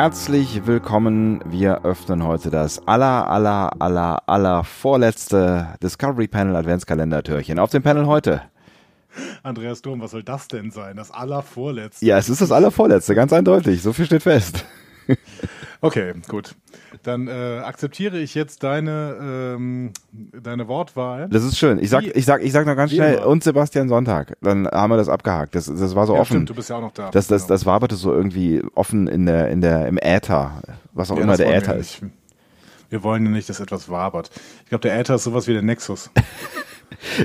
herzlich willkommen. Wir öffnen heute das aller, aller, aller, aller vorletzte Discovery Panel Adventskalender-Türchen. Auf dem Panel heute. Andreas Dom, was soll das denn sein? Das allervorletzte? Ja, es ist das allervorletzte, ganz eindeutig. So viel steht fest. Okay, gut. Dann äh, akzeptiere ich jetzt deine, ähm, deine Wortwahl. Das ist schön. Ich sag, ich sag, ich sag noch ganz schnell, und Sebastian Sonntag. Dann haben wir das abgehakt. Das, das war so ja, offen. Stimmt, du bist ja auch noch da. Das, das, Genau. das waberte so irgendwie offen in der, in der, im Äther. Was auch Ja, immer der Äther wir ist. Wir wollen ja nicht, dass etwas wabert. Ich glaube, der Äther ist sowas wie der Nexus.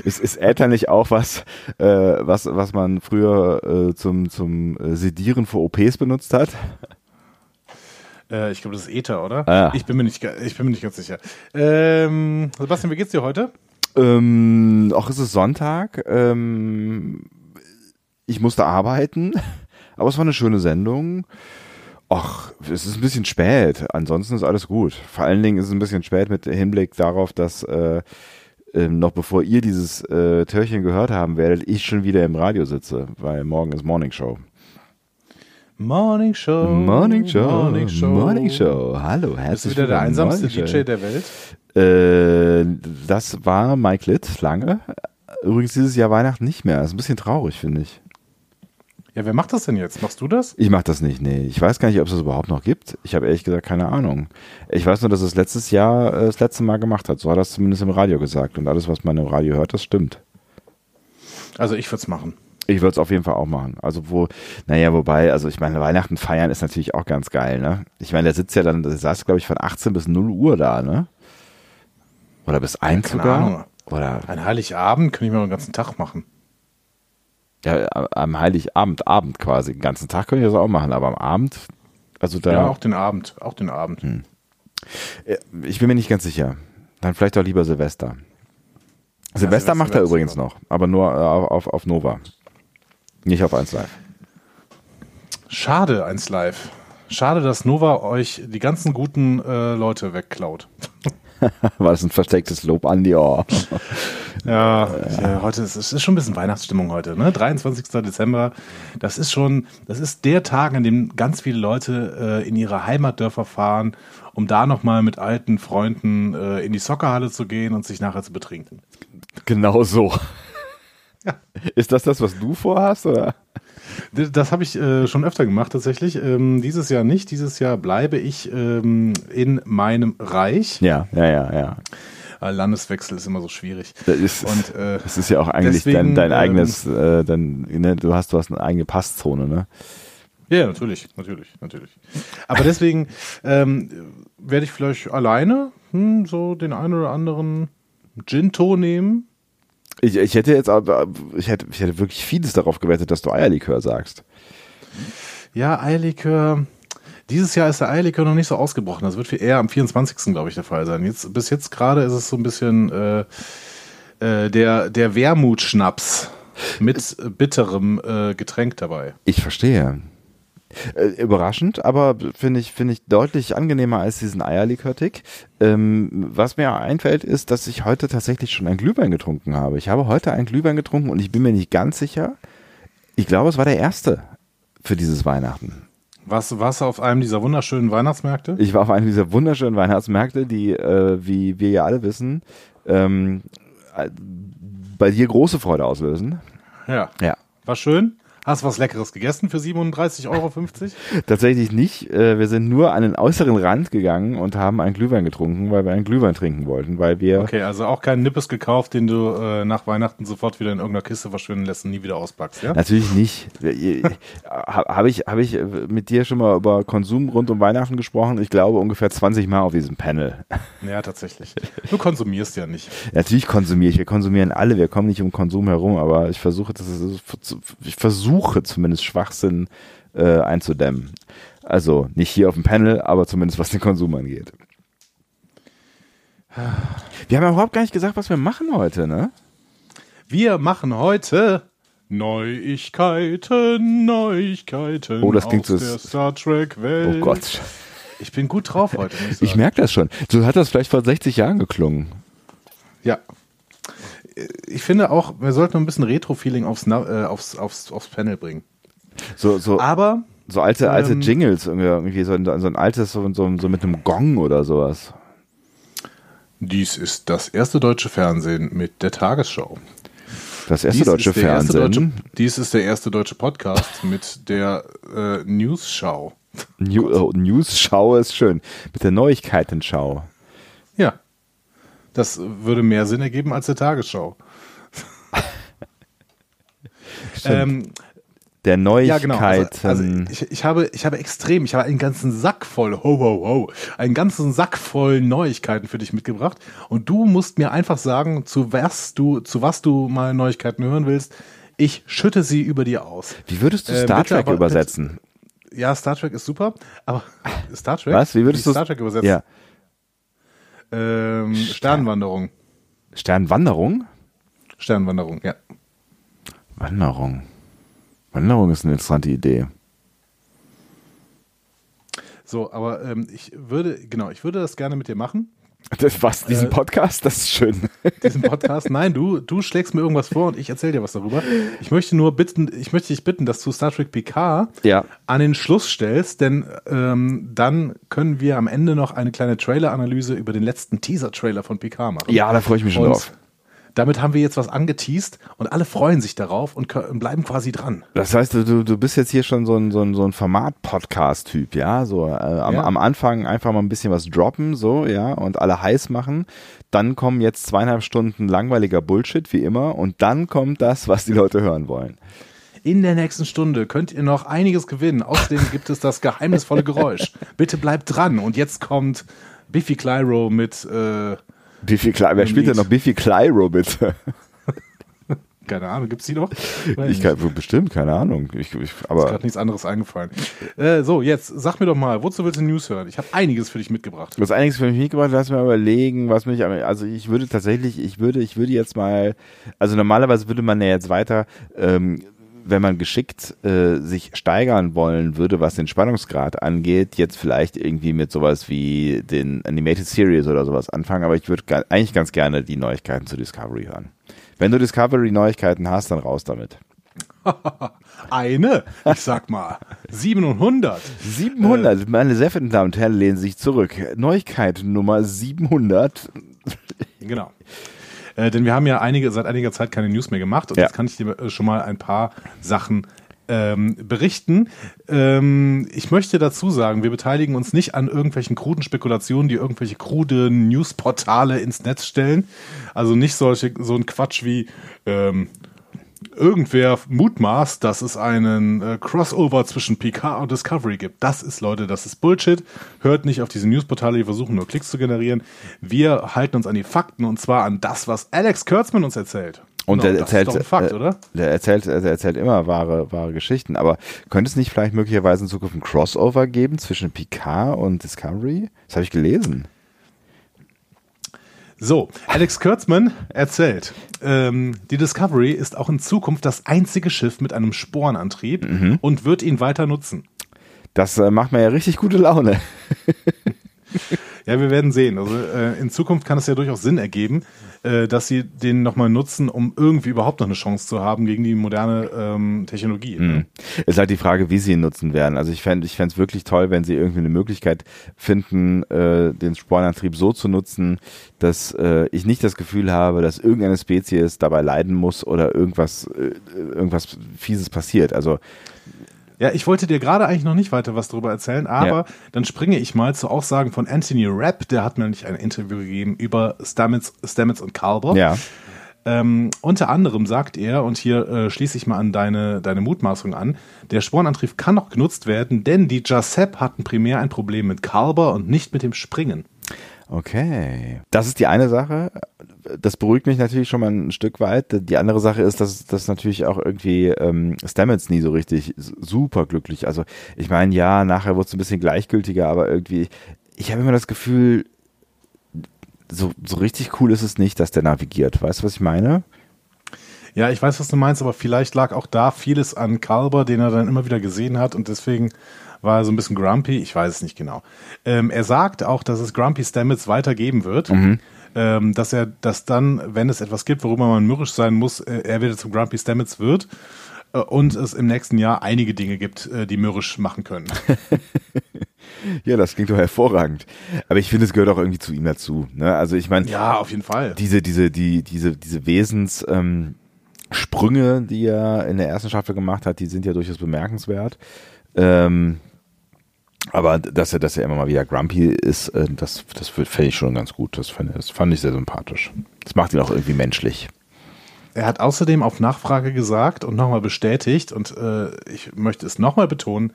Ist, ist Äther nicht auch was, äh, was, was man früher äh, zum, zum äh, Sedieren für OPs benutzt hat? Äh, ich glaube, das ist Äther, oder? Ah. Ich, bin mir nicht, ich bin mir nicht ganz sicher. Ähm, Sebastian, wie geht's dir heute? Ähm, auch ist es Sonntag. Ähm, ich musste arbeiten, aber es war eine schöne Sendung. Ach, es ist ein bisschen spät. Ansonsten ist alles gut. Vor allen Dingen ist es ein bisschen spät mit Hinblick darauf, dass äh, ähm, noch bevor ihr dieses äh, Törchen gehört haben werdet, ich schon wieder im Radio sitze, weil morgen ist Morning Show. Morning Show. Morning Show. Morning Show. Morning Show. Hallo, Bist du herzlich wieder der willkommen. einsamste DJ der Welt? Äh, das war Mike Litt lange. Übrigens dieses Jahr Weihnachten nicht mehr. Das ist ein bisschen traurig, finde ich. Ja, wer macht das denn jetzt? Machst du das? Ich mache das nicht, nee. Ich weiß gar nicht, ob es das überhaupt noch gibt. Ich habe ehrlich gesagt keine Ahnung. Ich weiß nur, dass es letztes Jahr äh, das letzte Mal gemacht hat. So hat er es zumindest im Radio gesagt. Und alles, was man im Radio hört, das stimmt. Also ich würde es machen. Ich würde es auf jeden Fall auch machen. Also wo, naja, wobei, also ich meine, Weihnachten feiern ist natürlich auch ganz geil, ne? Ich meine, der sitzt ja dann, der saß, glaube ich, von 18 bis 0 Uhr da, ne? Oder bis 1 keine sogar? Ahnung. Oder Ein Heiligabend könnte ich mal den ganzen Tag machen. ja, am Heiligabend, Abend quasi. Den ganzen Tag könnte ich das auch machen, aber am Abend, also da. Ja, auch den Abend. Auch den Abend. Äh, Ich bin mir nicht ganz sicher. Dann vielleicht auch lieber Silvester. Silvester Silvester macht er übrigens noch, aber nur äh, auf, auf, auf Nova. Nicht auf 1 Live. Schade, eins live. Schade, dass Nova euch die ganzen guten äh, Leute wegklaut. War das ein verstecktes Lob an die Ohr? Ja, ja heute ist es ist schon ein bisschen Weihnachtsstimmung heute, ne? 23. Dezember. Das ist schon, das ist der Tag, an dem ganz viele Leute äh, in ihre Heimatdörfer fahren, um da nochmal mit alten Freunden äh, in die Soccerhalle zu gehen und sich nachher zu betrinken. Genau so. Ist das das, was du vorhast, oder? D- Das habe ich äh, schon öfter gemacht tatsächlich. Ähm, dieses Jahr nicht. Dieses Jahr bleibe ich ähm, in meinem Reich. Ja, ja, ja, ja. Äh, Landeswechsel ist immer so schwierig. Das ist, Und äh, das ist ja auch eigentlich deswegen, dein, dein ähm, eigenes, äh, dein, ne, du hast, du hast eine eigene Passzone, ne? Ja, natürlich, natürlich, natürlich. Aber deswegen ähm, werde ich vielleicht alleine hm, so den einen oder anderen Ginto nehmen. Ich, ich hätte jetzt aber, ich hätte, ich hätte wirklich vieles darauf gewettet, dass du Eierlikör sagst. Ja, Eierlikör. Dieses Jahr ist der Eierlikör noch nicht so ausgebrochen. Das wird viel eher am 24. glaube ich der Fall sein. Jetzt, bis jetzt gerade ist es so ein bisschen äh, äh, der, der Wermutschnaps mit bitterem äh, Getränk dabei. Ich verstehe. Äh, überraschend, aber finde ich, finde ich deutlich angenehmer als diesen Eierlikör-Tick. Ähm, was mir einfällt, ist, dass ich heute tatsächlich schon ein Glühwein getrunken habe. Ich habe heute einen Glühwein getrunken und ich bin mir nicht ganz sicher. Ich glaube, es war der erste für dieses Weihnachten. Was, was auf einem dieser wunderschönen Weihnachtsmärkte? Ich war auf einem dieser wunderschönen Weihnachtsmärkte, die, äh, wie wir ja alle wissen, ähm, äh, bei dir große Freude auslösen. Ja. Ja. War schön? Hast was Leckeres gegessen für 37,50 Euro? Tatsächlich nicht. Äh, Wir sind nur an den äußeren Rand gegangen und haben einen Glühwein getrunken, weil wir einen Glühwein trinken wollten, weil wir. Okay, also auch keinen Nippes gekauft, den du äh, nach Weihnachten sofort wieder in irgendeiner Kiste verschwinden lässt und nie wieder auspackst, ja? Natürlich nicht. Habe ich, hab ich mit dir schon mal über Konsum rund um Weihnachten gesprochen? Ich glaube ungefähr 20 Mal auf diesem Panel. Ja, tatsächlich. Du konsumierst ja nicht. Natürlich konsumiere ich. Wir konsumieren alle. Wir kommen nicht um Konsum herum, aber ich versuche, das ist, ich versuche zumindest Schwachsinn äh, einzudämmen. Also nicht hier auf dem Panel, aber zumindest was den Konsum angeht. Wir haben ja überhaupt gar nicht gesagt, was wir machen heute, ne? Wir machen heute Neuigkeiten, Neuigkeiten Oh, das klingt aus so- der Star Trek Welt. Oh Gott. Ich bin gut drauf heute. Ich sagen. merke das schon. So hat das vielleicht vor 60 Jahren geklungen. Ja. Ich finde auch, wir sollten ein bisschen Retro-Feeling aufs, äh, aufs, aufs, aufs Panel bringen. So, so, Aber So alte, alte Ähm, Jingles, irgendwie so ein, so ein altes, so, so, so mit einem Gong oder sowas. Dies ist das erste deutsche Fernsehen mit der Tagesschau. Das erste Dies deutsche ist der erste Fernsehen. Deutsche, dies ist der erste deutsche Podcast mit der äh, News-Schau. New, oh, News-Schau ist schön. Mit der Neuigkeitenschau. Das würde mehr Sinn ergeben als der Tagesschau. ähm, Der ja, genau. Neuigkeiten. Also, also ich, ich, habe, ich habe extrem, ich habe einen ganzen Sack voll, ho, ho, ho, einen ganzen Sack voll Neuigkeiten für dich mitgebracht. Und du musst mir einfach sagen, zu was du, zu was du mal Neuigkeiten hören willst. Ich schütte sie über dir aus. Wie würdest du Äh, Star bitte Trek aber- übersetzen? Ja, Star Trek ist super, aber Star Trek? Was? Wie würdest du Star Trek übersetzen? Ja. Ähm, Sternwanderung. Sternwanderung? Sternwanderung, ja. Wanderung. Wanderung ist eine interessante Idee. So, aber ähm, ich würde, genau, ich würde das gerne mit dir machen. Das, was, diesen Äh, Podcast? Das ist schön. diesen Podcast. Nein, du, du schlägst mir irgendwas vor und ich erzähle dir was darüber. Ich möchte nur bitten, ich möchte dich bitten, dass du Star Trek PK Ja. an den Schluss stellst, denn ähm, dann können wir am Ende noch eine kleine Trailer-Analyse über den letzten Teaser-Trailer von PK machen. Ja, da freue ich mich schon und drauf. Damit haben wir jetzt was angeteased und alle freuen sich darauf und können, bleiben quasi dran. Das heißt, du, du bist jetzt hier schon so ein, so ein, so ein Format-Podcast-Typ, ja? So äh, am, Ja. am Anfang einfach mal ein bisschen was droppen, so, ja, und alle heiß machen. Dann kommen jetzt zweieinhalb Stunden langweiliger Bullshit, wie immer, und dann kommt das, was die Leute hören wollen. In der nächsten Stunde könnt ihr noch einiges gewinnen. Außerdem gibt es das geheimnisvolle Geräusch. Bitte bleibt dran. Und jetzt kommt Biffy Clyro mit, äh, Biffy Clyro, wer spielt denn noch Biffy Clyro, bitte? keine Ahnung, gibt's die noch? Weiß Ich kann, bestimmt, keine Ahnung. Ich, ich, Ist aber gerade nichts anderes eingefallen. Äh, so, jetzt sag mir doch mal, wozu willst du News hören? Ich habe einiges für dich mitgebracht. Das einiges für mich mitgebracht, lass mal überlegen, was mich, also ich würde tatsächlich, ich würde, ich würde jetzt mal, also normalerweise würde man ja jetzt weiter, ähm, wenn man geschickt äh, sich steigern wollen würde, was den Spannungsgrad angeht, jetzt vielleicht irgendwie mit sowas wie den Animated Series oder sowas anfangen, aber ich würde eigentlich ganz gerne die Neuigkeiten zu Discovery hören. Wenn du Discovery Neuigkeiten hast, dann raus damit. Eine, ich sag mal, 700. 700, meine sehr verehrten Damen und Herren, lehnen sich zurück. Neuigkeit Nummer 700. Genau. Äh, denn wir haben ja einige, seit einiger Zeit keine News mehr gemacht und Ja. jetzt kann ich dir äh, schon mal ein paar Sachen ähm, berichten. Ähm, ich möchte dazu sagen, wir beteiligen uns nicht an irgendwelchen kruden Spekulationen, die irgendwelche krude Newsportale ins Netz stellen. Also nicht solche, so ein Quatsch wie ähm, irgendwer mutmaßt, dass es einen äh, Crossover zwischen PK und Discovery gibt. Das ist, Leute, das ist Bullshit. Hört nicht auf diese Newsportale, die versuchen nur Klicks zu generieren. Wir halten uns an die Fakten und zwar an das, was Alex Kurtzman uns erzählt. Und Genau, der erzählt, Fakt, äh? Der erzählt, der erzählt immer wahre, wahre Geschichten. Aber könnte es nicht vielleicht möglicherweise in Zukunft ein Crossover geben zwischen Picard und Discovery? Das habe ich gelesen. So, Alex Kurtzman erzählt, ähm, die Discovery ist auch in Zukunft das einzige Schiff mit einem Sporenantrieb Mhm. und wird ihn weiter nutzen. Das äh, macht mir ja richtig gute Laune. Ja, wir werden sehen. Also äh, in Zukunft kann es ja durchaus Sinn ergeben, äh, dass sie den nochmal nutzen, um irgendwie überhaupt noch eine Chance zu haben gegen die moderne ähm, Technologie. ne? Ist halt die Frage, wie sie ihn nutzen werden. Also ich fände ich es wirklich toll, wenn sie irgendwie eine Möglichkeit finden, äh, den Sporenantrieb so zu nutzen, dass äh, ich nicht das Gefühl habe, dass irgendeine Spezies dabei leiden muss oder irgendwas, äh, irgendwas Fieses passiert. Also Ja, ich wollte dir gerade eigentlich noch nicht weiter was darüber erzählen, aber Ja. dann springe ich mal zu Aussagen von Anthony Rapp, der hat mir nämlich ein Interview gegeben über Stamets, Stamets und Carver. ja. Ähm, unter anderem sagt er, und hier äh, schließe ich mal an deine, deine Mutmaßung an, der Sporenantrieb kann noch genutzt werden, denn die Jacep hatten primär ein Problem mit Carver und nicht mit dem Springen. Okay. Das ist die eine Sache. Das beruhigt mich natürlich schon mal ein Stück weit. Die andere Sache ist, dass das natürlich auch irgendwie ähm, Stamets nie so richtig super glücklich. Also ich meine, ja, nachher wurde es ein bisschen gleichgültiger, aber irgendwie, ich habe immer das Gefühl, so, so richtig cool ist es nicht, dass der navigiert. Weißt du, was ich meine? Ja, ich weiß, was du meinst, aber vielleicht lag auch da vieles an Carver, den er dann immer wieder gesehen hat und deswegen war so ein bisschen grumpy. Ich weiß es nicht genau. Ähm, er sagt auch, dass es Grumpy Stamets weitergeben wird. Ähm, dass er, dass dann, wenn es etwas gibt, worüber man mürrisch sein muss, äh, er wieder zum Grumpy Stamets wird. äh, und es im nächsten Jahr einige Dinge gibt, äh, die mürrisch machen können. Ja, das klingt doch hervorragend. Aber ich finde, es gehört auch irgendwie zu ihm dazu. Ne? Also ich meine, ja, auf jeden Fall. diese, diese, die, diese, diese Wesens ähm, Sprünge, die er in der ersten Staffel gemacht hat, die sind ja durchaus bemerkenswert. Ähm, aber dass er, dass er immer mal wieder grumpy ist, äh, das, das fände ich schon ganz gut. Das fand, das fand ich sehr sympathisch. Das macht ihn auch irgendwie menschlich. Er hat außerdem auf Nachfrage gesagt und nochmal bestätigt, und äh, ich möchte es nochmal betonen,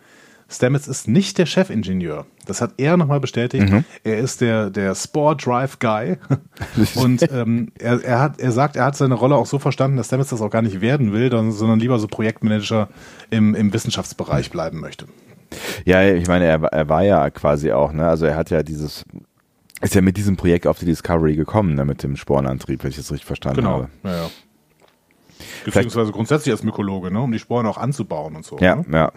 Stamets ist nicht der Chefingenieur. Das hat er nochmal bestätigt. Mhm. Er ist der, der Sport Drive Guy. Und ähm, er, er, hat, er sagt, er hat seine Rolle auch so verstanden, dass Stamets das auch gar nicht werden will, sondern lieber so Projektmanager im, im Wissenschaftsbereich bleiben möchte. Ja, ich meine, er, er war ja quasi auch, ne? Also er hat ja dieses, ist ja mit diesem Projekt auf die Discovery gekommen, ne? mit dem Spornantrieb, wenn ich das richtig verstanden Genau. habe. Ja, ja. Beziehungsweise grundsätzlich als Mykologe, ne? um die Sporen auch anzubauen und so. Ja, Ne? ja.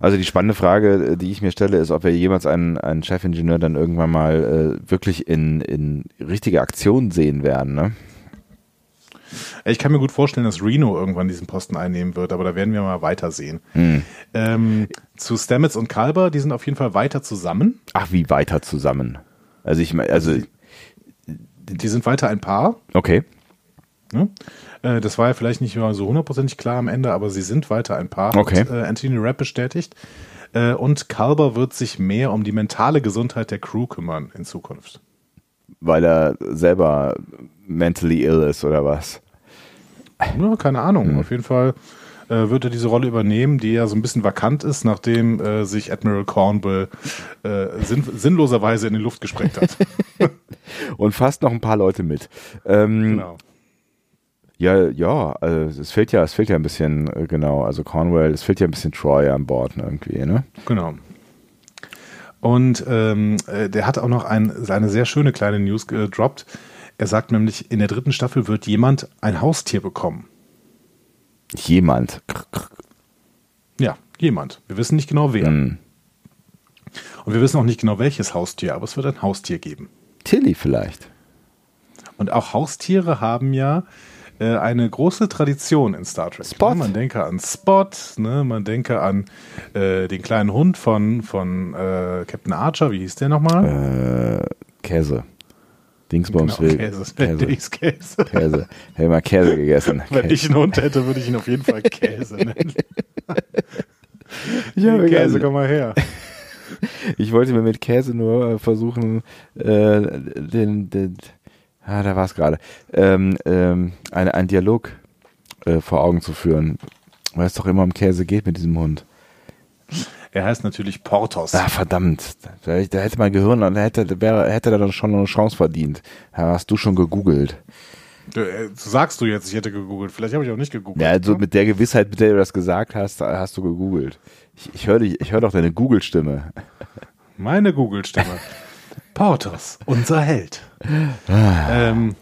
Also die spannende Frage, die ich mir stelle, ist, ob wir jemals einen, einen Chefingenieur dann irgendwann mal äh, wirklich in, in richtige Aktion sehen werden, ne? Ich kann mir gut vorstellen, dass Reno irgendwann diesen Posten einnehmen wird, aber da werden wir mal weitersehen. Hm. Ähm, zu Stamets und Kalber, die sind auf jeden Fall weiter zusammen. Ach, wie weiter zusammen? Also ich meine, also, Die sind weiter ein Paar. okay. Ne? Äh, das war ja vielleicht nicht mal so hundertprozentig klar am Ende, aber sie sind weiter ein Paar. Okay. Hat, äh, Anthony Rapp bestätigt. Äh, und Kalber wird sich mehr um die mentale Gesundheit der Crew kümmern in Zukunft. Weil er selber mentally ill ist oder was? Ja, keine Ahnung. Auf jeden Fall äh, wird er diese Rolle übernehmen, die ja so ein bisschen vakant ist, nachdem äh, sich Admiral Cornwall äh, sinn sinnloserweise in die Luft gesprengt hat. Und fast noch ein paar Leute mit. Ähm, genau. Ja, ja, also es fehlt ja, es fehlt ja ein bisschen, äh, genau, also Cornwell, es fehlt ja ein bisschen Troy an Bord ne, irgendwie, ne? Genau. Und ähm, äh, der hat auch noch ein, eine sehr schöne kleine News gedroppt. Er sagt nämlich, in der dritten Staffel wird jemand ein Haustier bekommen. Jemand. Ja, jemand. Wir wissen nicht genau wer. Hm. Und wir wissen auch nicht genau welches Haustier, aber es wird ein Haustier geben. Tilly vielleicht. Und auch Haustiere haben ja äh, eine große Tradition in Star Trek. Spot. Ne? Man denke an Spot, ne? man denke an äh, den kleinen Hund von, von äh, Captain Archer, wie hieß der nochmal? Äh, Käse. Dingsbums Genau, will. Käse. Käse. Käse. Käse. Hätte mal Käse gegessen. Wenn ich einen Hund hätte, würde ich ihn auf jeden Fall Käse nennen. ja, Käse, Käse. komm mal her. Ich wollte mir mit Käse nur äh, versuchen, äh, den, den, ah, da war es gerade, ähm, ähm, eine, einen Dialog äh, vor Augen zu führen, weil es doch immer um Käse geht mit diesem Hund. Er heißt natürlich Portos. Ah, verdammt. Da, da hätte mein Gehirn, da hätte, da wäre, hätte er dann schon eine Chance verdient. Ja, hast du schon gegoogelt. Du, äh, sagst du jetzt, ich hätte gegoogelt. Vielleicht habe ich auch nicht gegoogelt. Ja, also ne? mit der Gewissheit, mit der du das gesagt hast, hast du gegoogelt. Ich, ich höre ich hör doch deine Google-Stimme. Meine Google-Stimme. Portos, unser Held. Ah. ähm,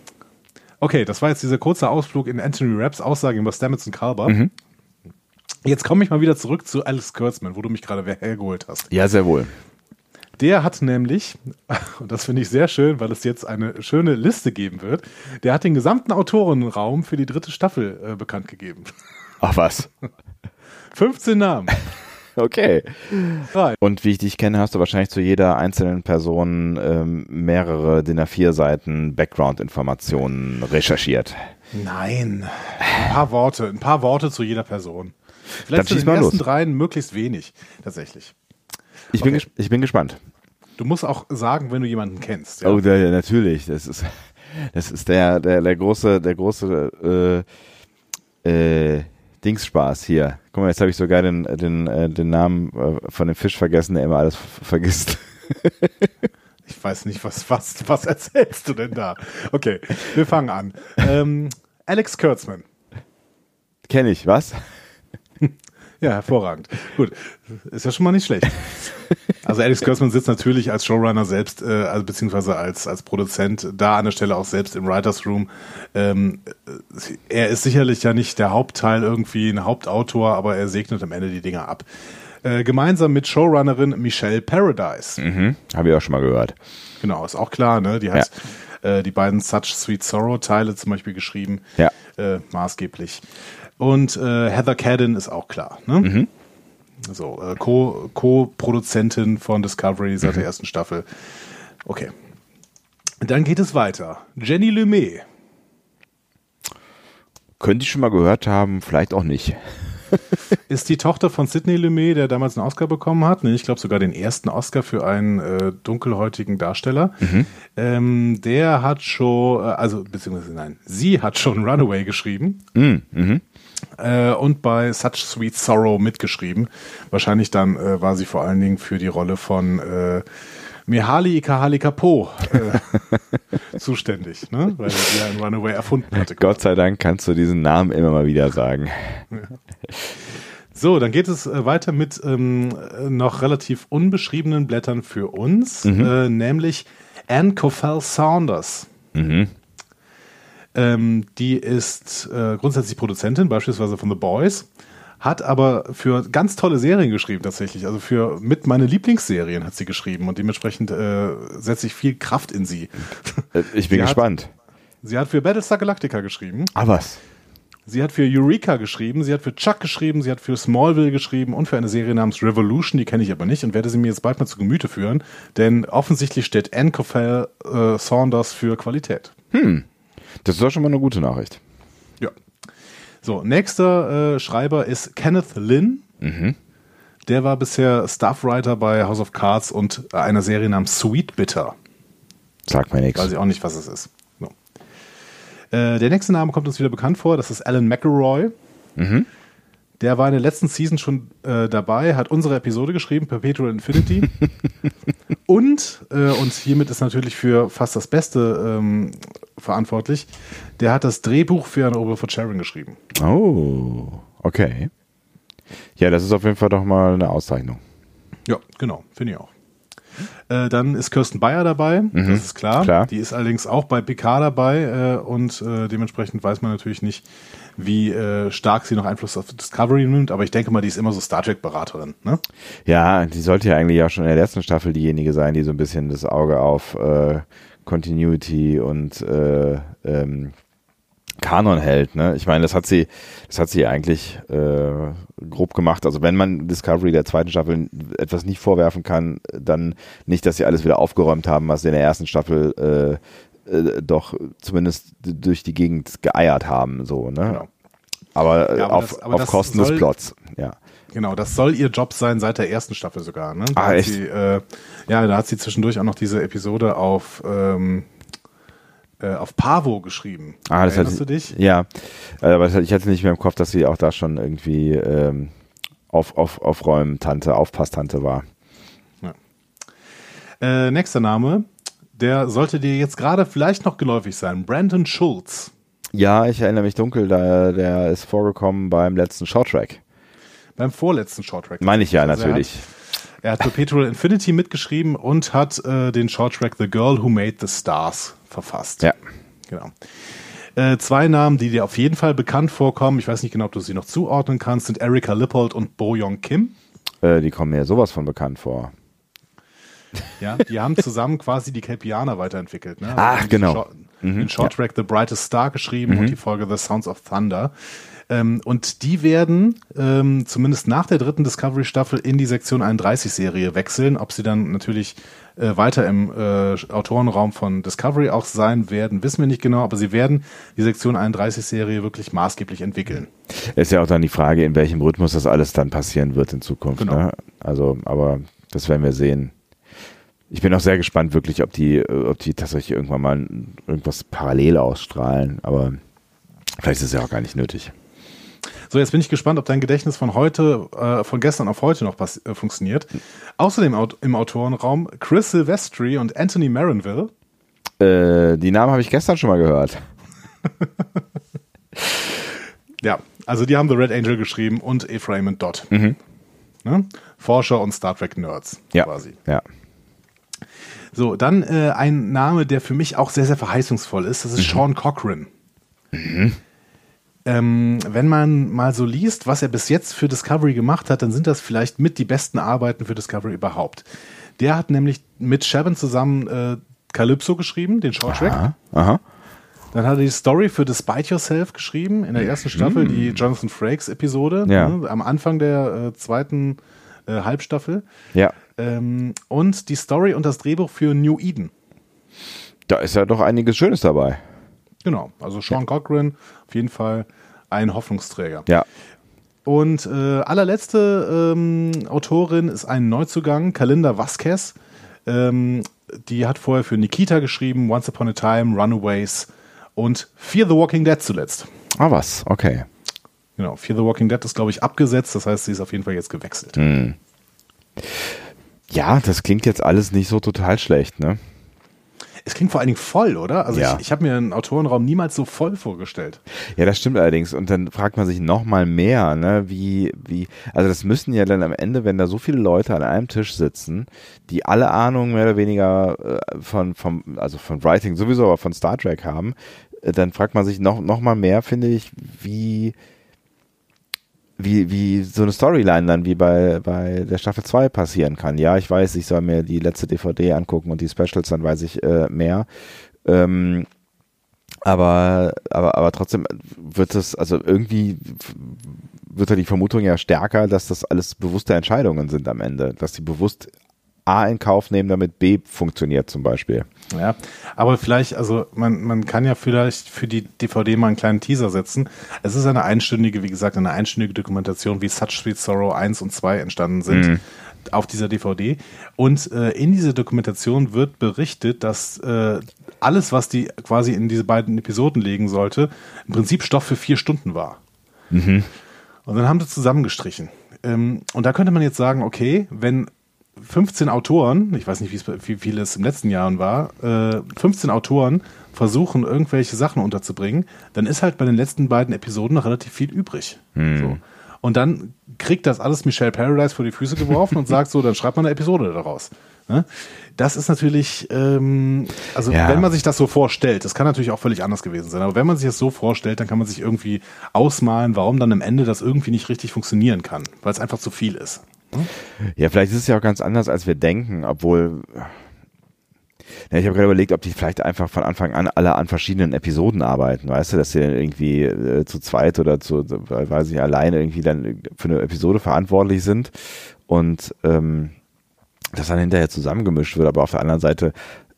okay, das war jetzt dieser kurze Ausflug in Anthony Rapps Aussagen über Stamets und Kalber. Mhm. Jetzt komme ich mal wieder zurück zu Alex Kurtzman, wo du mich gerade hergeholt hast. Ja, sehr wohl. Der hat nämlich, und das finde ich sehr schön, weil es jetzt eine schöne Liste geben wird, der hat den gesamten Autorenraum für die dritte Staffel äh, bekannt gegeben. Ach was. 15 Namen. Okay. Rein. Und wie ich dich kenne, hast du wahrscheinlich zu jeder einzelnen Person ähm, mehrere DIN A4 Seiten Background-Informationen recherchiert. Nein. Ein paar Worte, ein paar Worte zu jeder Person. Vielleicht zu den ersten los. dreien möglichst wenig, tatsächlich. Ich, bin, Okay. ges- ich bin gespannt. Du musst auch sagen, wenn du jemanden kennst. Ja? Oh, der, ja, natürlich. Das ist, das ist der, der, der große, der große äh, äh, Dingsspaß hier. Guck mal, jetzt habe ich sogar den, den, äh, den Namen äh, von dem Fisch vergessen, der immer alles vergisst. Ich weiß nicht, was, was, was erzählst du denn da? Okay, wir fangen an. Ähm, Alex Kurtzman. Kenne ich, was? Ja, hervorragend. Gut, ist ja schon mal nicht schlecht. Also Alex Kurtzman sitzt natürlich als Showrunner selbst, äh, also beziehungsweise als, als Produzent da an der Stelle auch selbst im Writers Room. Ähm, äh, er ist sicherlich ja nicht der Hauptteil irgendwie ein Hauptautor, aber er segnet am Ende die Dinge ab. Äh, gemeinsam mit Showrunnerin Michelle Paradise. Mhm. Habe ich auch schon mal gehört. Genau, ist auch klar, ne? Die hat äh, die beiden Such Sweet Sorrow Teile zum Beispiel geschrieben. Ja. Äh, maßgeblich. Und äh, Heather Cadden ist auch klar. Ne? Mhm. So, äh, Co- Co-Produzentin von Discovery seit der Mhm. ersten Staffel. Okay. Dann geht es weiter. Jenny Lumet. Könnte ich schon mal gehört haben, vielleicht auch nicht. ist die Tochter von Sidney Lumet, der damals einen Oscar bekommen hat. Ich glaube sogar den ersten Oscar für einen äh, dunkelhäutigen Darsteller. Ähm, der hat schon, äh, also beziehungsweise nein, sie hat schon Runaway geschrieben äh, und bei Such Sweet Sorrow mitgeschrieben. Wahrscheinlich dann äh, war sie vor allen Dingen für die Rolle von äh, Mihaly Kahalikapo äh, zuständig, ne? weil sie ja in Runaway erfunden hatte. Gott sei Dank kannst du diesen Namen immer mal wieder sagen. So, dann geht es äh, weiter mit ähm, äh, noch relativ unbeschriebenen Blättern für uns, äh, nämlich Anne Coffell Saunders. Ähm, die ist äh, grundsätzlich Produzentin, beispielsweise von The Boys, hat aber für ganz tolle Serien geschrieben tatsächlich. Also für mit meine Lieblingsserien hat sie geschrieben und dementsprechend äh, setze ich viel Kraft in sie. Äh, Ich bin Sie hat- gespannt. Sie hat für Battlestar Galactica geschrieben. Ah, was? Sie hat für Eureka geschrieben, sie hat für Chuck geschrieben, sie hat für Smallville geschrieben und für eine Serie namens Revolution, die kenne ich aber nicht und werde sie mir jetzt bald mal zu Gemüte führen, denn offensichtlich steht Anne Coffell äh, Saunders für Qualität. Das ist doch schon mal eine gute Nachricht. Ja. So, nächster äh, Schreiber ist Kenneth Lynn. Der war bisher Staffwriter bei House of Cards und einer Serie namens Sweet Bitter. Sagt mir nichts. Weiß ich auch nicht, was es ist. So. Äh, der nächste Name kommt uns wieder bekannt vor. Das ist Alan McElroy. Der war in der letzten Season schon äh, dabei, hat unsere Episode geschrieben, Perpetual Infinity. und, äh, und hiermit ist natürlich für fast das Beste ähm, verantwortlich, der hat das Drehbuch für eine Ober von Sharon geschrieben. Oh, okay. Ja, das ist auf jeden Fall doch mal eine Auszeichnung. Ja, genau, finde ich auch. Äh, dann ist Kirsten Bayer dabei, das ist klar. klar. Die ist allerdings auch bei PK dabei äh, und äh, dementsprechend weiß man natürlich nicht, wie äh, stark sie noch Einfluss auf Discovery nimmt, aber ich denke mal, die ist immer so Star Trek-Beraterin. Ne? Ja, die sollte ja eigentlich auch schon in der letzten Staffel diejenige sein, die so ein bisschen das Auge auf äh, Continuity und äh, ähm, Kanon hält. Ne? Ich meine, das hat sie, das hat sie eigentlich äh, grob gemacht. Also wenn man Discovery der zweiten Staffel etwas nicht vorwerfen kann, dann nicht, dass sie alles wieder aufgeräumt haben, was sie in der ersten Staffel äh, äh, doch zumindest durch die Gegend geeiert haben. So, ne? Genau. Aber, äh, Ja, aber auf, das- aber auf Kosten des soll- Plots. Ja. Genau, das soll ihr Job sein seit der ersten Staffel sogar. Ne? Da Ah, echt? Sie, äh, ja, da hat sie zwischendurch auch noch diese Episode auf, ähm, äh, auf Pavo geschrieben. Ah, das Erinnerst hat, du dich? Ja, äh, aber ich hatte nicht mehr im Kopf, dass sie auch da schon irgendwie ähm, auf, auf, Aufräumen-Tante, Aufpasstante war. Äh, nächster Name, der sollte dir jetzt gerade vielleicht noch geläufig sein. Brandon Schulz. Ja, ich erinnere mich dunkel, da, der ist vorgekommen beim letzten Shorttrack. Beim vorletzten Shorttrack. Meine ich ja Also natürlich. Er hat Perpetual Infinity mitgeschrieben und hat äh, den Shorttrack The Girl Who Made the Stars verfasst. Ja. Genau. Äh, zwei Namen, die dir auf jeden Fall bekannt vorkommen, ich weiß nicht genau, ob du sie noch zuordnen kannst, sind Erika Lippold und Bo Young Kim. Äh, die kommen mir sowas von bekannt vor. Ja, die haben zusammen quasi die Kelpianer weiterentwickelt. Ne? Ach, den genau. Short, den Shorttrack The Brightest Star geschrieben und die Folge The Sounds of Thunder. Ähm, und die werden ähm, zumindest nach der dritten Discovery-Staffel in die Sektion 31-Serie wechseln. Ob sie dann natürlich äh, weiter im äh, Autorenraum von Discovery auch sein werden, wissen wir nicht genau, aber sie werden die Sektion 31-Serie wirklich maßgeblich entwickeln. Ist ja auch dann die Frage, in welchem Rhythmus das alles dann passieren wird in Zukunft. Genau. Ne? Also, aber das werden wir sehen. Ich bin auch sehr gespannt, wirklich, ob die, äh, ob die tatsächlich irgendwann mal irgendwas parallel ausstrahlen. Aber vielleicht ist es ja auch gar nicht nötig. So, jetzt bin ich gespannt, ob dein Gedächtnis von heute, äh, von gestern auf heute noch äh, funktioniert. Außerdem aut im Autorenraum Chris Silvestri und Anthony Marinville. Äh, die Namen habe ich gestern schon mal gehört. Ja, also die haben The Red Angel geschrieben und Ephraim und Dot. Ne? Forscher und Star Trek Nerds Ja. quasi. Ja. So, dann äh, ein Name, der für mich auch sehr, sehr verheißungsvoll ist. Das ist Sean Cochran. Ähm, wenn man mal so liest, was er bis jetzt für Discovery gemacht hat, dann sind das vielleicht mit die besten Arbeiten für Discovery überhaupt. Der hat nämlich mit Shaban zusammen äh, Calypso geschrieben, den Shorttrack. Aha. Aha. Dann hat er die Story für Despite Yourself geschrieben, in der ersten Staffel, die Jonathan Frakes Episode, Ja. ne, am Anfang der äh, zweiten äh, Halbstaffel. Ja. Ähm, und die Story und das Drehbuch für New Eden. Da ist ja doch einiges Schönes dabei. Genau, also Sean Cochran, auf jeden Fall ein Hoffnungsträger. Ja. Und äh, allerletzte ähm, Autorin ist ein Neuzugang, Kalinda Vasquez. Ähm, die hat vorher für Nikita geschrieben, Once Upon a Time, Runaways und Fear the Walking Dead zuletzt. Ah, was? Okay. Genau, Fear the Walking Dead ist, glaube ich, abgesetzt, das heißt, sie ist auf jeden Fall jetzt gewechselt. Ja, das klingt jetzt alles nicht so total schlecht, ne? Es klingt vor allen Dingen voll, oder? Also Ja. ich, ich habe mir einen Autorenraum niemals so voll vorgestellt. Ja, das stimmt allerdings. Und dann fragt man sich noch mal mehr, ne, wie, wie, also das müssen ja dann am Ende, wenn da so viele Leute an einem Tisch sitzen, die alle Ahnung mehr oder weniger äh, von, vom, also von Writing sowieso, aber von Star Trek haben, äh, dann fragt man sich noch, noch mal mehr, finde ich, wie, wie, wie so eine Storyline dann wie bei, bei der Staffel 2 passieren kann. Ja, ich weiß, ich soll mir die letzte DVD angucken und die Specials, dann weiß ich äh, mehr. Ähm, aber, aber, aber trotzdem wird es, also irgendwie wird da die Vermutung ja stärker, dass das alles bewusste Entscheidungen sind am Ende, dass die bewusst A in Kauf nehmen, damit B funktioniert zum Beispiel. Ja, aber vielleicht, also man, man kann ja vielleicht für die DVD mal einen kleinen Teaser setzen. Es ist eine einstündige, wie gesagt, eine einstündige Dokumentation, wie Such Sweet Sorrow 1 und 2 entstanden sind auf dieser DVD. Und äh, in dieser Dokumentation wird berichtet, dass äh, alles, was die quasi in diese beiden Episoden legen sollte, im Prinzip Stoff für vier Stunden war. Und dann haben sie zusammengestrichen. Ähm, und da könnte man jetzt sagen, okay, wenn 15 Autoren, ich weiß nicht, wie viel es im letzten Jahren war, äh, 15 Autoren versuchen, irgendwelche Sachen unterzubringen, dann ist halt bei den letzten beiden Episoden noch relativ viel übrig. So. Und dann kriegt das alles Michelle Paradise vor die Füße geworfen und sagt so, dann schreibt man eine Episode daraus. Ne? Das ist natürlich, ähm, also Ja. wenn man sich das so vorstellt, das kann natürlich auch völlig anders gewesen sein, aber wenn man sich das so vorstellt, dann kann man sich irgendwie ausmalen, warum dann am Ende das irgendwie nicht richtig funktionieren kann, weil es einfach zu viel ist. Ja, vielleicht ist es ja auch ganz anders, als wir denken, obwohl. Ja, ich habe gerade überlegt, ob die vielleicht einfach von Anfang an alle an verschiedenen Episoden arbeiten, weißt du, dass sie dann irgendwie äh, zu zweit oder zu, weiß ich, alleine irgendwie dann für eine Episode verantwortlich sind und ähm, das dann hinterher zusammengemischt wird. Aber auf der anderen Seite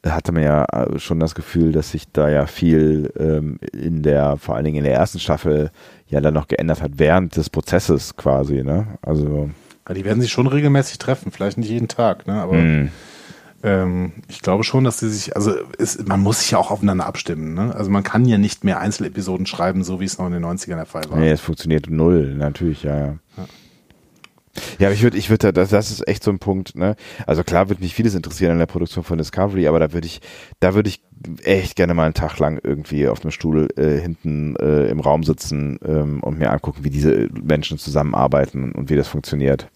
hatte man ja äh, schon das Gefühl, dass sich da ja viel ähm, in der, vor allen Dingen in der ersten Staffel ja dann noch geändert hat, während des Prozesses quasi, ne? Also Ja, die werden sich schon regelmäßig treffen, vielleicht nicht jeden Tag, ne? aber mh. ähm, ich glaube schon, dass sie sich, also es, man muss sich ja auch aufeinander abstimmen. Ne? Also man kann ja nicht mehr Einzelepisoden schreiben, so wie es noch in den 90ern der Fall war. Nee, es funktioniert null, natürlich, ja, ja. Ja, aber ich würde, ich würde, das, das ist echt so ein Punkt, ne? Also klar würde mich vieles interessieren an der Produktion von Discovery, aber da würde ich, da würde ich echt gerne mal einen Tag lang irgendwie auf einem Stuhl äh, hinten äh, im Raum sitzen ähm, und mir angucken, wie diese Menschen zusammenarbeiten und wie das funktioniert.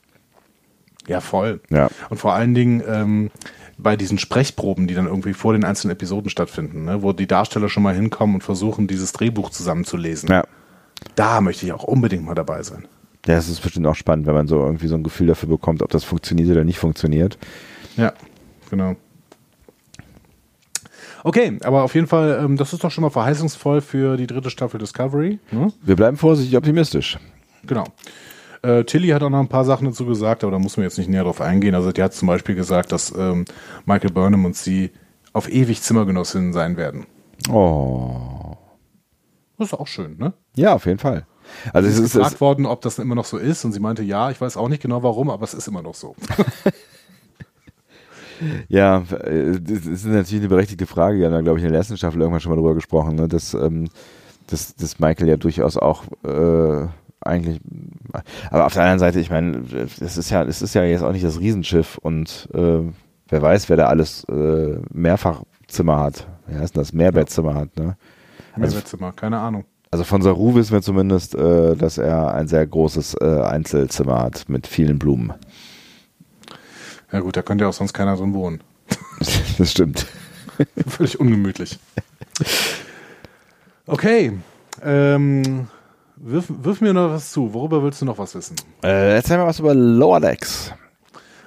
Ja, voll. Ja. Und vor allen Dingen ähm, bei diesen Sprechproben, die dann irgendwie vor den einzelnen Episoden stattfinden, ne? wo die Darsteller schon mal hinkommen und versuchen, dieses Drehbuch zusammenzulesen. Ja. Da möchte ich auch unbedingt mal dabei sein. Ja, das ist bestimmt auch spannend, wenn man so irgendwie so ein Gefühl dafür bekommt, ob das funktioniert oder nicht funktioniert. Ja, genau. Okay, aber auf jeden Fall, ähm, das ist doch schon mal verheißungsvoll für die dritte Staffel Discovery. Ne? Wir bleiben vorsichtig optimistisch. Genau. Äh, Tilly hat auch noch ein paar Sachen dazu gesagt, aber da muss man jetzt nicht näher drauf eingehen. Also die hat zum Beispiel gesagt, dass ähm, Michael Burnham und sie auf ewig Zimmergenossinnen sein werden. Oh. Das ist auch schön, ne? Ja, auf jeden Fall. Also es Sie ist ist, gefragt es, worden, ob das immer noch so ist und sie meinte, ja, ich weiß auch nicht genau warum, aber es ist immer noch so. Ja, äh, das ist natürlich eine berechtigte Frage. Wir haben da, glaube ich, in der ersten Staffel irgendwann schon mal drüber gesprochen, ne? dass, ähm, dass, dass Michael ja durchaus auch äh, eigentlich. Aber auf der anderen Seite, ich meine, es ist ja, es ist ja jetzt auch nicht das Riesenschiff und äh, wer weiß, wer da alles äh, Mehrfachzimmer hat. Wie heißt denn das? Mehrbettzimmer hat, ne? Also- Mehrbettzimmer, keine Ahnung. Also von Saru wissen wir zumindest, äh, dass er ein sehr großes äh, Einzelzimmer hat mit vielen Blumen. Ja gut, da könnte ja auch sonst keiner drin wohnen. das stimmt. Völlig ungemütlich. Okay. Ähm, wirf, wirf mir noch was zu. Worüber willst du noch was wissen? Äh, erzähl mal was über Lower Decks.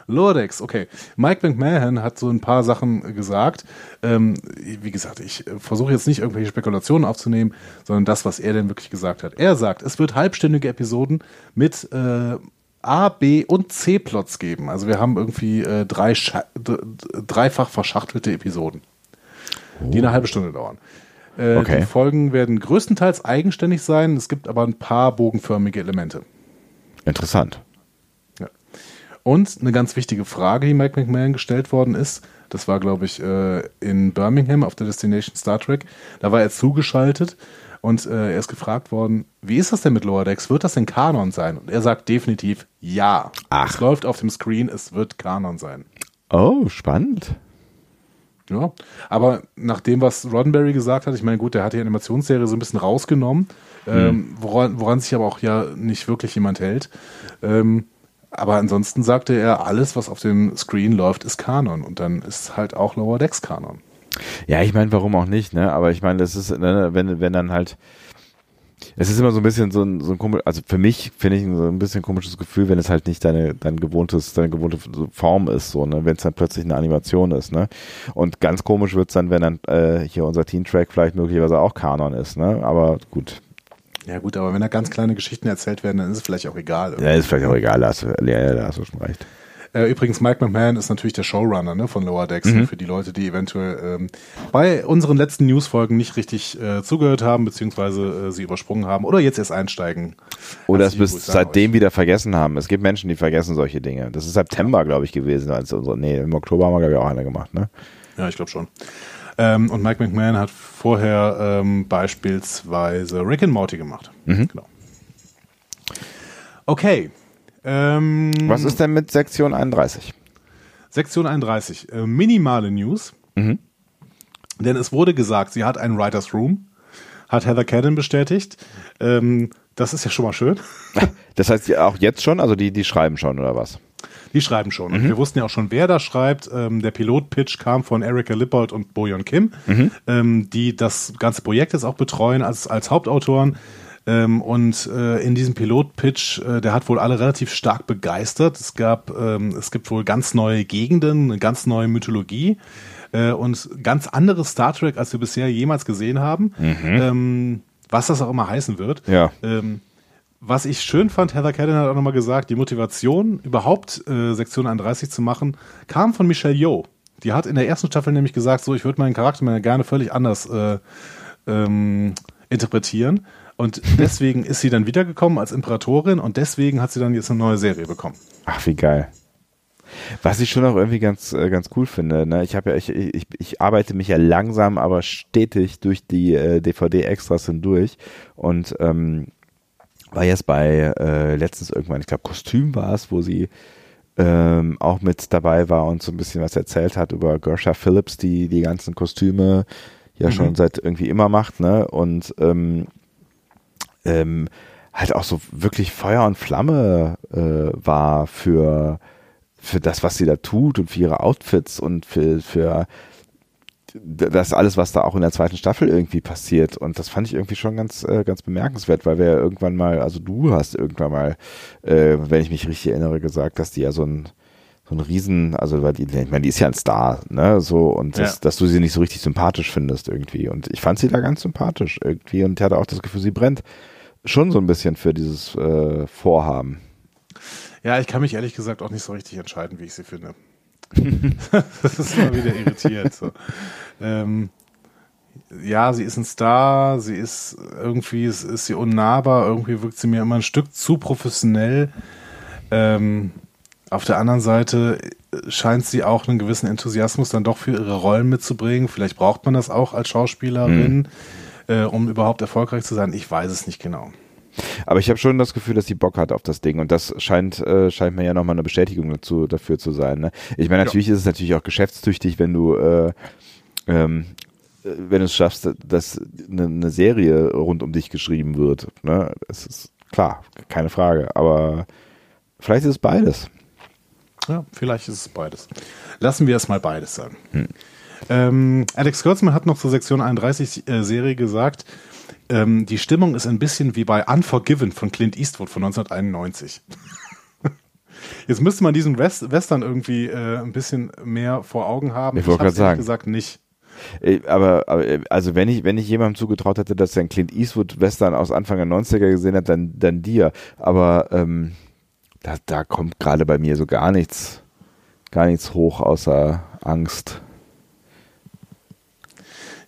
Lower Decks, okay. Mike McMahon hat so ein paar Sachen gesagt. Ähm, wie gesagt, ich äh, versuche jetzt nicht irgendwelche Spekulationen aufzunehmen, sondern das, was er denn wirklich gesagt hat. Er sagt, es wird halbstündige Episoden mit äh, A, B und C-Plots geben. Also wir haben irgendwie äh, drei dreifach verschachtelte Episoden, oh. die eine halbe Stunde dauern. Äh, okay. Die Folgen werden größtenteils eigenständig sein. Es gibt aber ein paar bogenförmige Elemente. Interessant. Ja. Und eine ganz wichtige Frage, die Mike McMahon gestellt worden ist, das war, glaube ich, äh, in Birmingham auf der Destination Star Trek. Da war er zugeschaltet und äh, er ist gefragt worden, wie ist das denn mit Lower Decks? Wird das denn Kanon sein? Und er sagt definitiv ja. Ach. Es läuft auf dem Screen, es wird Kanon sein. Oh, spannend. Ja, aber nach dem, was Roddenberry gesagt hat, ich meine, gut, der hat die Animationsserie so ein bisschen rausgenommen, hm. ähm, woran, woran, sich aber auch ja nicht wirklich jemand hält. Ähm, aber ansonsten sagte er, alles, was auf dem Screen läuft, ist Kanon. Und dann ist halt auch Lower Decks Kanon. Ja, ich meine, warum auch nicht, ne? Aber ich meine, das ist, ne, wenn, wenn dann halt es ist immer so ein bisschen so ein, so ein komisch, also für mich finde ich so ein bisschen komisches Gefühl, wenn es halt nicht deine, dein gewohntes, deine gewohnte Form ist, so, ne, wenn es dann plötzlich eine Animation ist, ne. Und ganz komisch wird es dann, wenn dann äh, hier unser Teen-Track vielleicht möglicherweise auch Kanon ist, ne. Aber gut. Ja gut, aber wenn da ganz kleine Geschichten erzählt werden, dann ist es vielleicht auch egal. Irgendwie. Ja, ist vielleicht auch egal, da hast du, ja, da hast du schon recht. Äh, übrigens, Mike McMahon ist natürlich der Showrunner ne, von Lower Decks. Mhm. Für die Leute, die eventuell ähm, bei unseren letzten Newsfolgen nicht richtig äh, zugehört haben, beziehungsweise äh, sie übersprungen haben oder jetzt erst einsteigen. Oder es bis seitdem wieder vergessen haben. Es gibt Menschen, die vergessen solche Dinge. Das ist September, glaube ich, gewesen. Als unsere, nee, im Oktober haben wir, glaube ich, auch einer gemacht. Ne? Ja, ich glaube schon. Ähm, und Mike McMahon hat vorher ähm, beispielsweise Rick and Morty gemacht. Mhm. Genau. Okay, ähm, Was ist denn mit Sektion 31? Sektion 31. Äh, minimale News. Mhm. Denn es wurde gesagt, sie hat einen Writers Room, hat Heather Cannon bestätigt. Ähm, das ist ja schon mal schön. Das heißt auch jetzt schon, also die, die schreiben schon oder was? Die schreiben schon. Mhm. wir wussten ja auch schon, wer da schreibt. Ähm, der Pilotpitch kam von Erika Lippold und Boyon Kim, mhm. ähm, die das ganze Projekt jetzt auch betreuen als, als Hauptautoren. Ähm, und äh, in diesem Pilotpitch, äh, der hat wohl alle relativ stark begeistert. Es gab, ähm, es gibt wohl ganz neue Gegenden, eine ganz neue Mythologie äh, und ganz anderes Star Trek, als wir bisher jemals gesehen haben. Mhm. Ähm, was das auch immer heißen wird. Ja. Ähm, was ich schön fand, Heather Cadden hat auch nochmal gesagt, die Motivation, überhaupt äh, Sektion 31 zu machen, kam von Michelle Yeoh. Die hat in der ersten Staffel nämlich gesagt, so, ich würde meinen Charakter gerne völlig anders äh, ähm, interpretieren. Und deswegen ist sie dann wiedergekommen als Imperatorin und deswegen hat sie dann jetzt eine neue Serie bekommen. Ach, wie geil. Was ich schon auch irgendwie ganz, äh, ganz cool finde, ne? ich habe ja, ich, ich, ich arbeite mich ja langsam, aber stetig durch die äh, DVD-Extras hindurch und ähm, war jetzt bei äh, letztens irgendwann, ich glaube Kostüm war es, wo sie ähm, auch mit dabei war und so ein bisschen was erzählt hat über Gersha Phillips, die die ganzen Kostüme ja mhm. schon seit irgendwie immer macht, ne? Und ähm, ähm, halt auch so wirklich Feuer und Flamme äh, war für, für das, was sie da tut und für ihre Outfits und für, für das alles, was da auch in der zweiten Staffel irgendwie passiert. Und das fand ich irgendwie schon ganz, äh, ganz bemerkenswert, weil wir ja irgendwann mal, also du hast irgendwann mal, äh, wenn ich mich richtig erinnere, gesagt, dass die ja so ein, so ein Riesen, also weil die, ich meine, die ist ja ein Star, ne, so, und das, ja. dass du sie nicht so richtig sympathisch findest irgendwie. Und ich fand sie da ganz sympathisch irgendwie und hatte auch das Gefühl, sie brennt schon so ein bisschen für dieses äh, Vorhaben. Ja, ich kann mich ehrlich gesagt auch nicht so richtig entscheiden, wie ich sie finde. das ist immer wieder irritiert. So. Ähm, ja, sie ist ein Star, sie ist irgendwie, ist, ist sie unnahbar, irgendwie wirkt sie mir immer ein Stück zu professionell. Ähm, auf der anderen Seite scheint sie auch einen gewissen Enthusiasmus dann doch für ihre Rollen mitzubringen. Vielleicht braucht man das auch als Schauspielerin. Mhm äh, um überhaupt erfolgreich zu sein? Ich weiß es nicht genau. Aber ich habe schon das Gefühl, dass sie Bock hat auf das Ding und das scheint, äh, scheint mir ja nochmal eine Bestätigung dazu, dafür zu sein. Ne? Ich meine, natürlich ja. ist es natürlich auch geschäftstüchtig, wenn du äh, ähm, wenn du es schaffst, dass eine, eine, Serie rund um dich geschrieben wird. Ne? Das ist klar, keine Frage. Aber vielleicht ist es beides. Ja, vielleicht ist es beides. Lassen wir es mal beides sein. Hm. Ähm, Alex Kurtzman hat noch zur Sektion 31 äh, Serie gesagt, ähm, die Stimmung ist ein bisschen wie bei Unforgiven von Clint Eastwood von 1991. Jetzt müsste man diesen West Western irgendwie äh, ein bisschen mehr vor Augen haben. Ich wollte gerade sagen. gesagt nicht. Äh, Aber, aber also wenn ich, wenn ich jemandem zugetraut hätte, dass er einen Clint Eastwood Western aus Anfang der 90er gesehen hat, dann, dann dir. Aber ähm, da, da kommt gerade bei mir so gar nichts, gar nichts hoch außer Angst.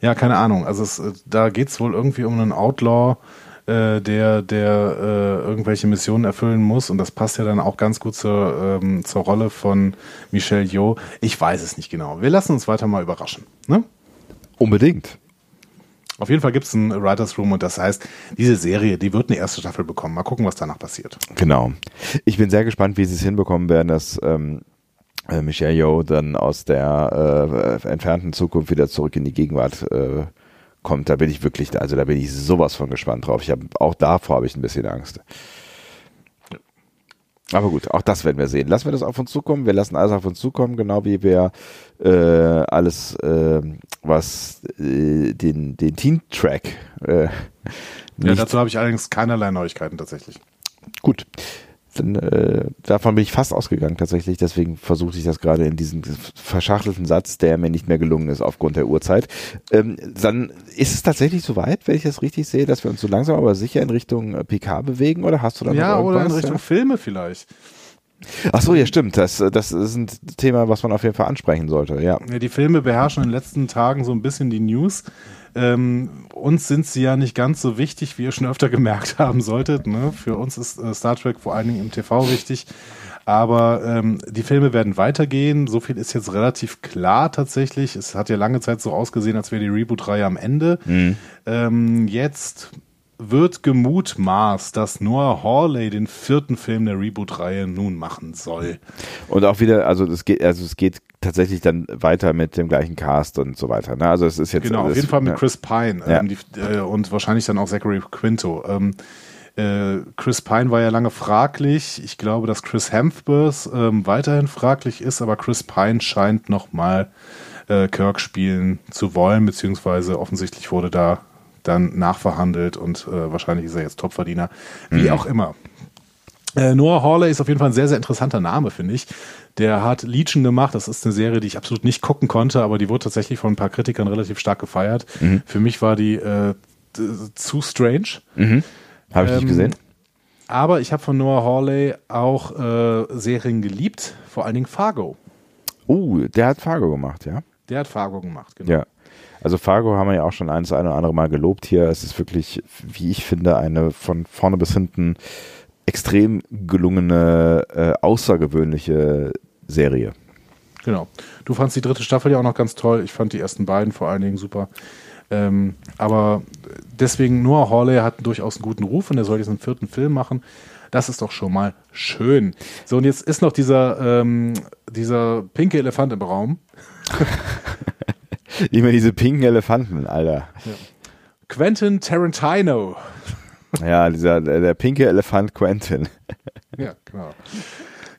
Ja, keine Ahnung. Also es, äh, da geht's wohl irgendwie um einen Outlaw, äh, der, der äh, irgendwelche Missionen erfüllen muss. Und das passt ja dann auch ganz gut zur, ähm, zur Rolle von Michelle Yeoh. Ich weiß es nicht genau. Wir lassen uns weiter mal überraschen. Ne? Unbedingt. Auf jeden Fall gibt's ein Writers Room und das heißt, diese Serie, die wird eine erste Staffel bekommen. Mal gucken, was danach passiert. Genau. Ich bin sehr gespannt, wie sie es hinbekommen werden, dass ähm, äh, Michelle Yeoh dann aus der äh, entfernten Zukunft wieder zurück in die Gegenwart äh, kommt. Da bin ich wirklich, also da bin ich sowas von gespannt drauf. Ich habe auch davor habe ich ein bisschen Angst. Aber gut, auch das werden wir sehen. Lassen wir das auf uns zukommen. Wir lassen alles auf uns zukommen, genau wie wir äh, alles, äh, was äh, den, den Teen-Track äh, Ja, dazu habe ich allerdings keinerlei Neuigkeiten tatsächlich. Gut. Dann, äh, davon bin ich fast ausgegangen tatsächlich, deswegen versuchte ich das gerade in diesem verschachtelten Satz, der mir nicht mehr gelungen ist aufgrund der Uhrzeit. Ähm, dann ist es tatsächlich soweit, wenn ich das richtig sehe, dass wir uns so langsam aber sicher in Richtung äh, PK bewegen oder hast du da Ja, noch oder in? Richtung Filme vielleicht. Ach so, ja stimmt, das, das ist ein Thema, was man auf jeden Fall ansprechen sollte, ja. Ja, die Filme beherrschen in den letzten Tagen so ein bisschen die News. Ähm, uns sind sie ja nicht ganz so wichtig, wie ihr schon öfter gemerkt haben solltet. Ne? Für uns ist äh, Star Trek vor allen Dingen im TV wichtig. Aber ähm, die Filme werden weitergehen. So viel ist jetzt relativ klar tatsächlich. Es hat ja lange Zeit so ausgesehen, als wäre die Reboot-Reihe am Ende. Ähm, jetzt wird gemutmaßt, dass Noah Hawley den vierten Film der Reboot-Reihe nun machen soll. Und auch wieder, also es geht, also es geht tatsächlich dann weiter mit dem gleichen Cast und so weiter. Ne? Also es ist jetzt Genau, auf jeden Fall mit. Chris Pine Ja. ähm, die, äh, und wahrscheinlich dann auch Zachary Quinto. Ähm, äh, Chris Pine war ja lange fraglich. Ich glaube, dass Chris Hemsworth ähm, weiterhin fraglich ist, aber Chris Pine scheint nochmal äh, Kirk spielen zu wollen, beziehungsweise offensichtlich wurde da dann nachverhandelt und äh, wahrscheinlich ist er jetzt Topverdiener. Wie auch immer. Äh, Noah Hawley ist auf jeden Fall ein sehr, sehr interessanter Name, finde ich. Der hat Legion gemacht. Das ist eine Serie, die ich absolut nicht gucken konnte, aber die wurde tatsächlich von ein paar Kritikern relativ stark gefeiert. Für mich war die äh, zu strange. Habe ich nicht ähm, gesehen. Aber ich habe von Noah Hawley auch äh, Serien geliebt, vor allen Dingen Fargo. Oh, der hat Fargo gemacht, ja. Der hat Fargo gemacht, genau. Ja. Also Fargo haben wir ja auch schon eins eine oder andere Mal gelobt hier. Es ist wirklich, wie ich finde, eine von vorne bis hinten extrem gelungene, äh, außergewöhnliche Serie. Genau. Du fandst die dritte Staffel ja auch noch ganz toll. Ich fand die ersten beiden vor allen Dingen super. Ähm, aber deswegen Noah Hawley hat durchaus einen guten Ruf und er soll jetzt einen vierten Film machen. Das ist doch schon mal schön. So, und jetzt ist noch dieser, ähm, dieser pinke Elefant im Raum. Immer diese pinken Elefanten, Alter. Quentin Tarantino. Ja, dieser, der, der pinke Elefant Quentin. Ja, genau.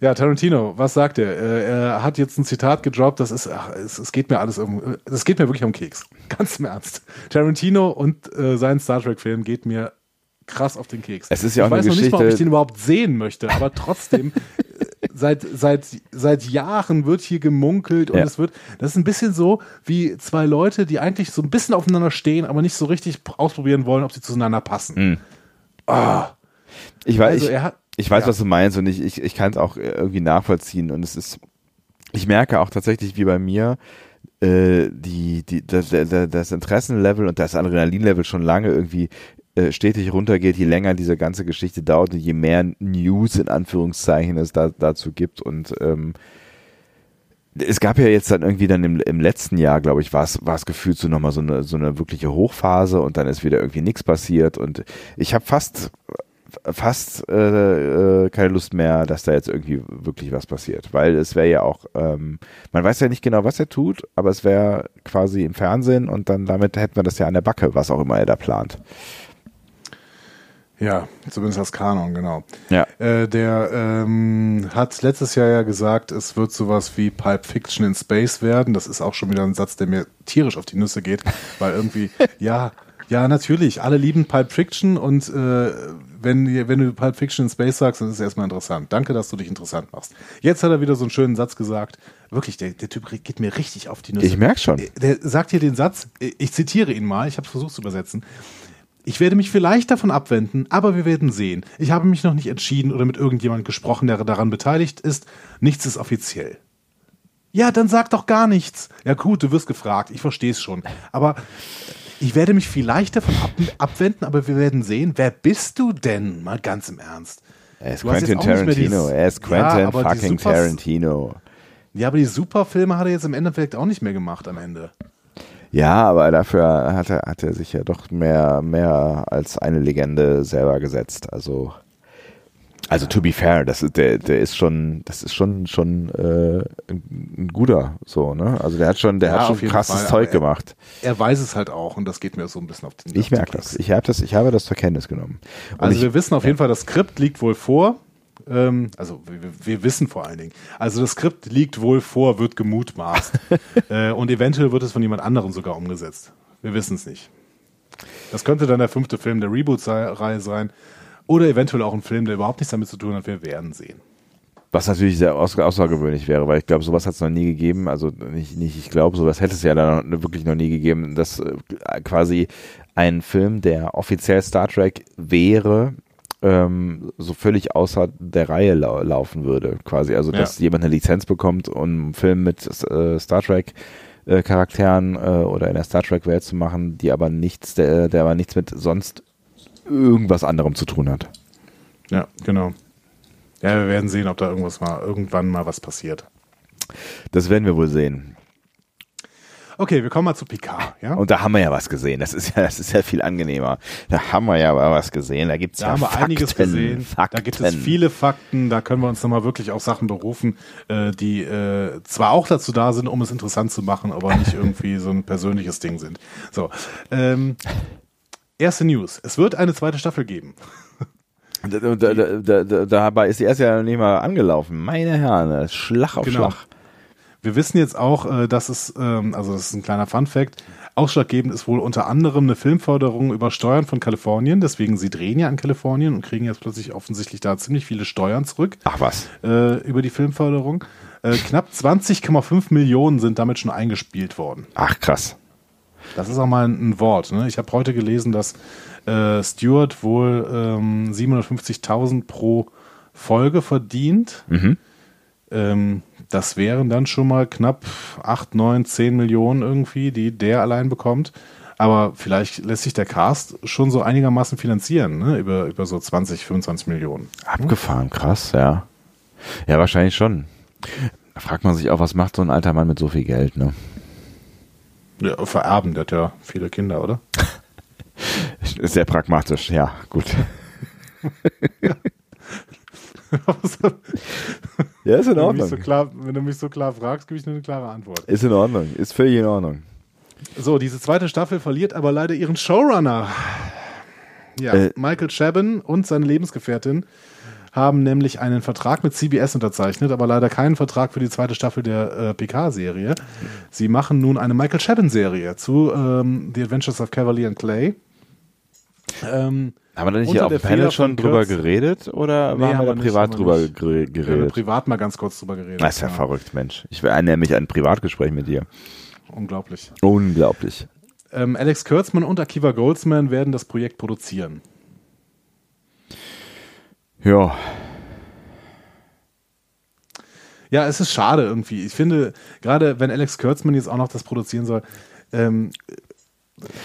Ja, Tarantino, was sagt er? Äh, Er hat jetzt ein Zitat gedroppt, das ist, ach, es, es geht mir alles um, es geht mir wirklich um Keks. Ganz im Ernst. Tarantino und äh, sein Star Trek-Film geht mir krass auf den Keks. Es ist ja auch ich eine weiß noch nicht mal, ob ich Geschichte- den überhaupt sehen möchte, aber trotzdem, äh, seit, seit, seit Jahren wird hier gemunkelt und Ja. es wird, das ist ein bisschen so wie zwei Leute, die eigentlich so ein bisschen aufeinander stehen, aber nicht so richtig ausprobieren wollen, ob sie zueinander passen. Ich weiß, Also hat, ich weiß, ja. was du meinst und ich, ich, ich kann es auch irgendwie nachvollziehen und es ist, ich merke auch tatsächlich wie bei mir, äh, die, die, das, das Interessenlevel und das Adrenalinlevel schon lange irgendwie äh, stetig runtergeht, je länger diese ganze Geschichte dauert und je mehr News in Anführungszeichen es da, dazu gibt. Und ähm, es gab ja jetzt dann irgendwie dann im, im letzten Jahr, glaube ich, war es gefühlt so nochmal so eine, so eine wirkliche Hochphase und dann ist wieder irgendwie nichts passiert. Und ich habe fast fast äh, äh, keine Lust mehr, dass da jetzt irgendwie wirklich was passiert, weil es wäre ja auch, ähm, man weiß ja nicht genau, was er tut, aber es wäre quasi im Fernsehen und dann damit hätten wir das ja an der Backe, was auch immer er da plant. Ja, zumindest als Kanon, genau. Ja. Äh, der ähm, hat letztes Jahr ja gesagt, es wird sowas wie Pulp Fiction in Space werden. Das ist auch schon wieder ein Satz, der mir tierisch auf die Nüsse geht, weil irgendwie, ja, ja, natürlich, alle lieben Pulp Fiction und äh, wenn, wenn du Pulp Fiction in Space sagst, dann ist es erstmal interessant. Danke, dass du dich interessant machst. Jetzt hat er wieder so einen schönen Satz gesagt. Wirklich, der, der Typ geht mir richtig auf die Nüsse. Ich merke schon. Der sagt hier den Satz, ich zitiere ihn mal, ich habe es versucht zu übersetzen. Ich werde mich vielleicht davon abwenden, aber wir werden sehen. Ich habe mich noch nicht entschieden oder mit irgendjemand gesprochen, der daran beteiligt ist. Nichts ist offiziell. Ja, dann sag doch gar nichts. Ja gut, du wirst gefragt, ich verstehe es schon. Aber ich werde mich vielleicht davon ab abwenden, aber wir werden sehen. Wer bist du denn? Mal ganz im Ernst. Er ist Quentin Tarantino. Er ist Quentin ja, fucking Tarantino. Ja, aber die Superfilme hat er jetzt im Endeffekt auch nicht mehr gemacht am Ende. Ja, aber dafür hat er, hat er sich ja doch mehr, mehr als eine Legende selber gesetzt. Also, also to be fair, das ist, der, der ist schon, das ist schon, schon äh, ein guter, so, ne? Also der hat schon, der ja, hat schon krasses Fall, Zeug er, gemacht. Er weiß es halt auch und das geht mir so ein bisschen auf den Ich merke das. Ich habe das, ich habe das zur Kenntnis genommen. Und also ich, wir wissen auf jeden Fall, das Skript liegt wohl vor. Ähm, also wir, wir, wissen vor allen Dingen. Also das Skript liegt wohl vor, wird gemutmaßt. äh, und eventuell wird es von jemand anderem sogar umgesetzt. Wir wissen es nicht. Das könnte dann der fünfte Film der Reboot-Reihe sein. Oder eventuell auch ein Film, der überhaupt nichts damit zu tun hat. Wir werden sehen. Was natürlich sehr außergewöhnlich wäre, weil ich glaube, sowas hat es noch nie gegeben. Also nicht, nicht ich glaube, sowas hätte es ja dann wirklich noch nie gegeben, dass äh, quasi ein Film, der offiziell Star Trek wäre, ähm, so völlig außer der Reihe lau laufen würde, quasi. Also, dass ja. jemand eine Lizenz bekommt, um einen Film mit äh, Star Trek äh, Charakteren äh, oder in der Star Trek Welt zu machen, die aber nichts, der, der aber nichts mit sonst irgendwas anderem zu tun hat. Ja, genau. Ja, wir werden sehen, ob da irgendwas mal, irgendwann mal was passiert. Das werden wir wohl sehen. Okay, wir kommen mal zu Picard, ja? Und da haben wir ja was gesehen. Das ist ja, das ist ja viel angenehmer. Da haben wir ja was gesehen. Da gibt's da ja haben wir Fakten, einiges gesehen. Fakten. Da gibt es viele Fakten. Da können wir uns nochmal wirklich auf Sachen berufen, äh, die äh, zwar auch dazu da sind, um es interessant zu machen, aber nicht irgendwie so ein persönliches Ding sind. So, ähm, erste News. Es wird eine zweite Staffel geben. Da, da, da, dabei ist die erste ja nicht mal angelaufen. Meine Herren, Schlag auf genau. Schlag. Wir wissen jetzt auch, äh, dass es, ähm, also das ist ein kleiner Fun-Fact, ausschlaggebend ist wohl unter anderem eine Filmförderung über Steuern von Kalifornien. Deswegen, sie drehen ja in Kalifornien und kriegen jetzt plötzlich offensichtlich da ziemlich viele Steuern zurück. Ach was. Äh, über die Filmförderung. Äh, knapp 20,5 Millionen sind damit schon eingespielt worden. Ach krass. Das ist auch mal ein, ein Wort. Ne? Ich habe heute gelesen, dass äh, Stewart wohl ähm, 750.000 pro Folge verdient. Mhm. Ähm, das wären dann schon mal knapp 8, 9, 10 Millionen irgendwie, die der allein bekommt. Aber vielleicht lässt sich der Cast schon so einigermaßen finanzieren, ne? über, über so 20, 25 Millionen. Abgefahren, krass, ja. Ja, wahrscheinlich schon. Da fragt man sich auch, was macht so ein alter Mann mit so viel Geld, ne? Ja, vererben, der hat ja viele Kinder, oder? Sehr pragmatisch, ja, gut. ja. ist in Ordnung. Wenn du, so klar, wenn du, mich so klar fragst, gebe ich nur eine klare Antwort. Ist in Ordnung, ist völlig in Ordnung. So, diese zweite Staffel verliert aber leider ihren Showrunner. Ja, äh, Michael Chabon und seine Lebensgefährtin haben nämlich einen Vertrag mit CBS unterzeichnet, aber leider keinen Vertrag für die zweite Staffel der äh, PK-Serie. Sie machen nun eine Michael Chabon-Serie zu ähm, The Adventures of Cavalier and Clay. Ähm, haben wir da nicht hier auf dem Panel schon drüber Kurz. geredet oder nee, waren wir da privat drüber geredet? Wir haben privat mal ganz kurz drüber geredet. Das ist ja, ja. verrückt, Mensch. Ich erinnere mich an ein Privatgespräch mit dir. Unglaublich. Unglaublich. Ähm, Alex Kurtzman und Akiva Goldsman werden das Projekt produzieren. Ja. Ja, es ist schade irgendwie. Ich finde, gerade wenn Alex Kurtzman jetzt auch noch das produzieren soll, ähm,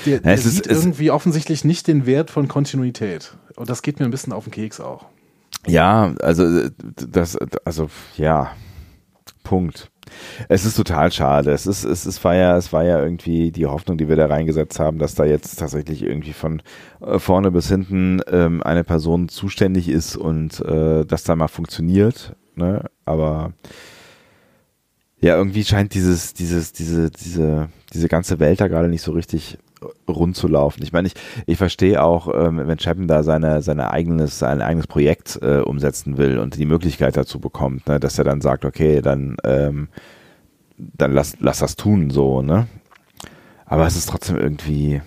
der, der es sieht ist, irgendwie offensichtlich nicht den Wert von Kontinuität. Und das geht mir ein bisschen auf den Keks auch. Ja, also das, also ja, Punkt. Es ist total schade. Es ist, es, es war ja, es war ja irgendwie die Hoffnung, die wir da reingesetzt haben, dass da jetzt tatsächlich irgendwie von äh, vorne bis hinten ähm, eine Person zuständig ist und äh, das da mal funktioniert. Ne? Aber ja, irgendwie scheint dieses, dieses, diese, diese, diese ganze Welt da gerade nicht so richtig rund zu laufen. Ich meine, ich, ich verstehe auch, ähm, wenn Chapman da seine, seine eigenes, sein eigenes Projekt äh, umsetzen will und die Möglichkeit dazu bekommt, ne, dass er dann sagt, okay, dann, ähm, dann lass, lass das tun, so, ne? Aber es ist trotzdem irgendwie,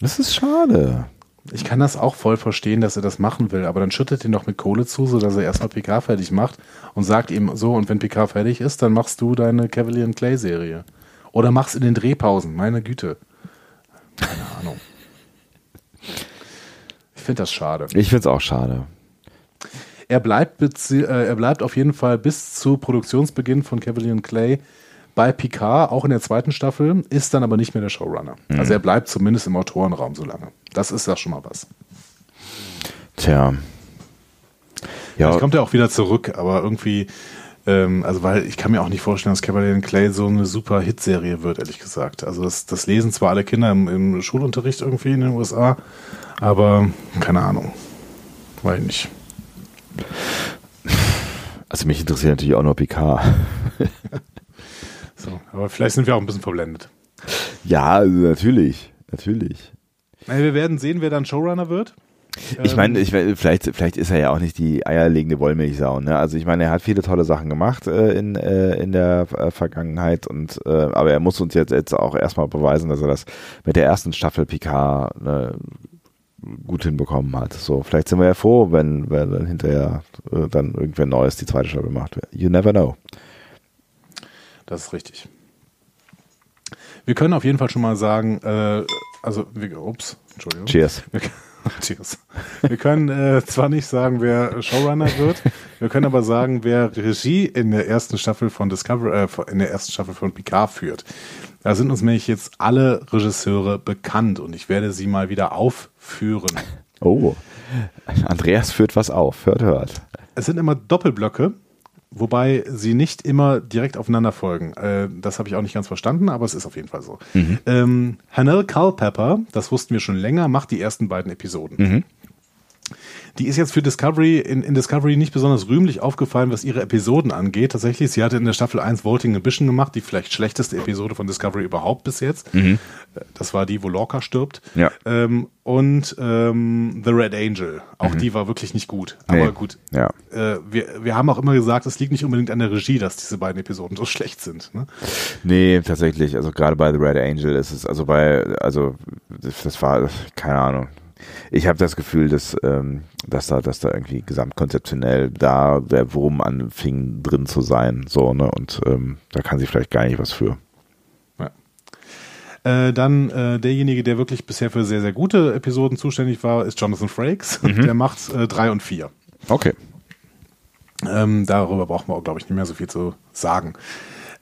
das ist schade. Ich kann das auch voll verstehen, dass er das machen will, aber dann schüttet ihn doch mit Kohle zu, sodass er erstmal PK fertig macht und sagt ihm so, und wenn PK fertig ist, dann machst du deine Cavalier Clay Serie. Oder machst in den Drehpausen, meine Güte. Keine Ahnung. Ich finde das schade. Ich finde es auch schade. Er bleibt, äh, er bleibt auf jeden Fall bis zu Produktionsbeginn von Cavalier Clay bei Picard, auch in der zweiten Staffel, ist dann aber nicht mehr der Showrunner. Mhm. Also er bleibt zumindest im Autorenraum so lange. Das ist ja schon mal was. Tja. Ja. Vielleicht kommt er auch wieder zurück, aber irgendwie, ähm, also weil ich kann mir auch nicht vorstellen, dass Cavalier Clay so eine super Hitserie wird, ehrlich gesagt. Also das, das lesen zwar alle Kinder im, im, Schulunterricht irgendwie in den USA, aber keine Ahnung. Weiß ich nicht. Also mich interessiert natürlich auch nur Picard. So, aber vielleicht sind wir auch ein bisschen verblendet. Ja, natürlich, natürlich. Wir werden sehen, wer dann Showrunner wird. Ich meine, ähm, ich, vielleicht, vielleicht ist er ja auch nicht die eierlegende Wollmilchsau. Ne? Also ich meine, er hat viele tolle Sachen gemacht äh, in, äh, in der äh, Vergangenheit und äh, aber er muss uns jetzt, jetzt auch erstmal beweisen, dass er das mit der ersten Staffel Picard ne, gut hinbekommen hat. So, vielleicht sind wir ja froh, wenn, wenn dann hinterher dann irgendwer Neues die zweite Staffel macht. You never know. Das ist richtig. Wir können auf jeden Fall schon mal sagen, äh, also, wir, ups, Entschuldigung. Cheers. Wir, cheers. Wir können äh, zwar nicht sagen, wer Showrunner wird, wir können aber sagen, wer Regie in der ersten Staffel von Discovery, äh, in der ersten Staffel von Picard führt. Da sind uns nämlich jetzt alle Regisseure bekannt und ich werde sie mal wieder aufführen. Oh, Andreas führt was auf, hört, hört. Es sind immer Doppelblöcke wobei sie nicht immer direkt aufeinander folgen. Äh, das habe ich auch nicht ganz verstanden, aber es ist auf jeden Fall so. Mhm. Ähm, Hanel Culpepper, das wussten wir schon länger, macht die ersten beiden Episoden. Mhm. Die ist jetzt für Discovery, in, in, Discovery nicht besonders rühmlich aufgefallen, was ihre Episoden angeht. Tatsächlich, sie hatte in der Staffel 1 Vaulting Ambition gemacht, die vielleicht schlechteste Episode von Discovery überhaupt bis jetzt. Mhm. Das war die, wo Lorca stirbt. Ja. Ähm, und ähm, The Red Angel. Auch mhm. die war wirklich nicht gut. Aber nee. gut. Ja. Äh, wir, wir haben auch immer gesagt, es liegt nicht unbedingt an der Regie, dass diese beiden Episoden so schlecht sind. Ne? Nee, tatsächlich. Also gerade bei The Red Angel ist es, also bei, also das war, keine Ahnung ich habe das Gefühl, dass, ähm, dass da, dass da irgendwie gesamtkonzeptionell da der Wurm anfing drin zu sein, so, ne? Und ähm, da kann sie vielleicht gar nicht was für. Äh, dann äh, derjenige, der wirklich bisher für sehr, sehr gute Episoden zuständig war, ist Jonathan Frakes. Mhm. Der macht äh, drei und vier. Okay. Ähm, darüber brauchen wir auch, glaube ich, nicht mehr so viel zu sagen.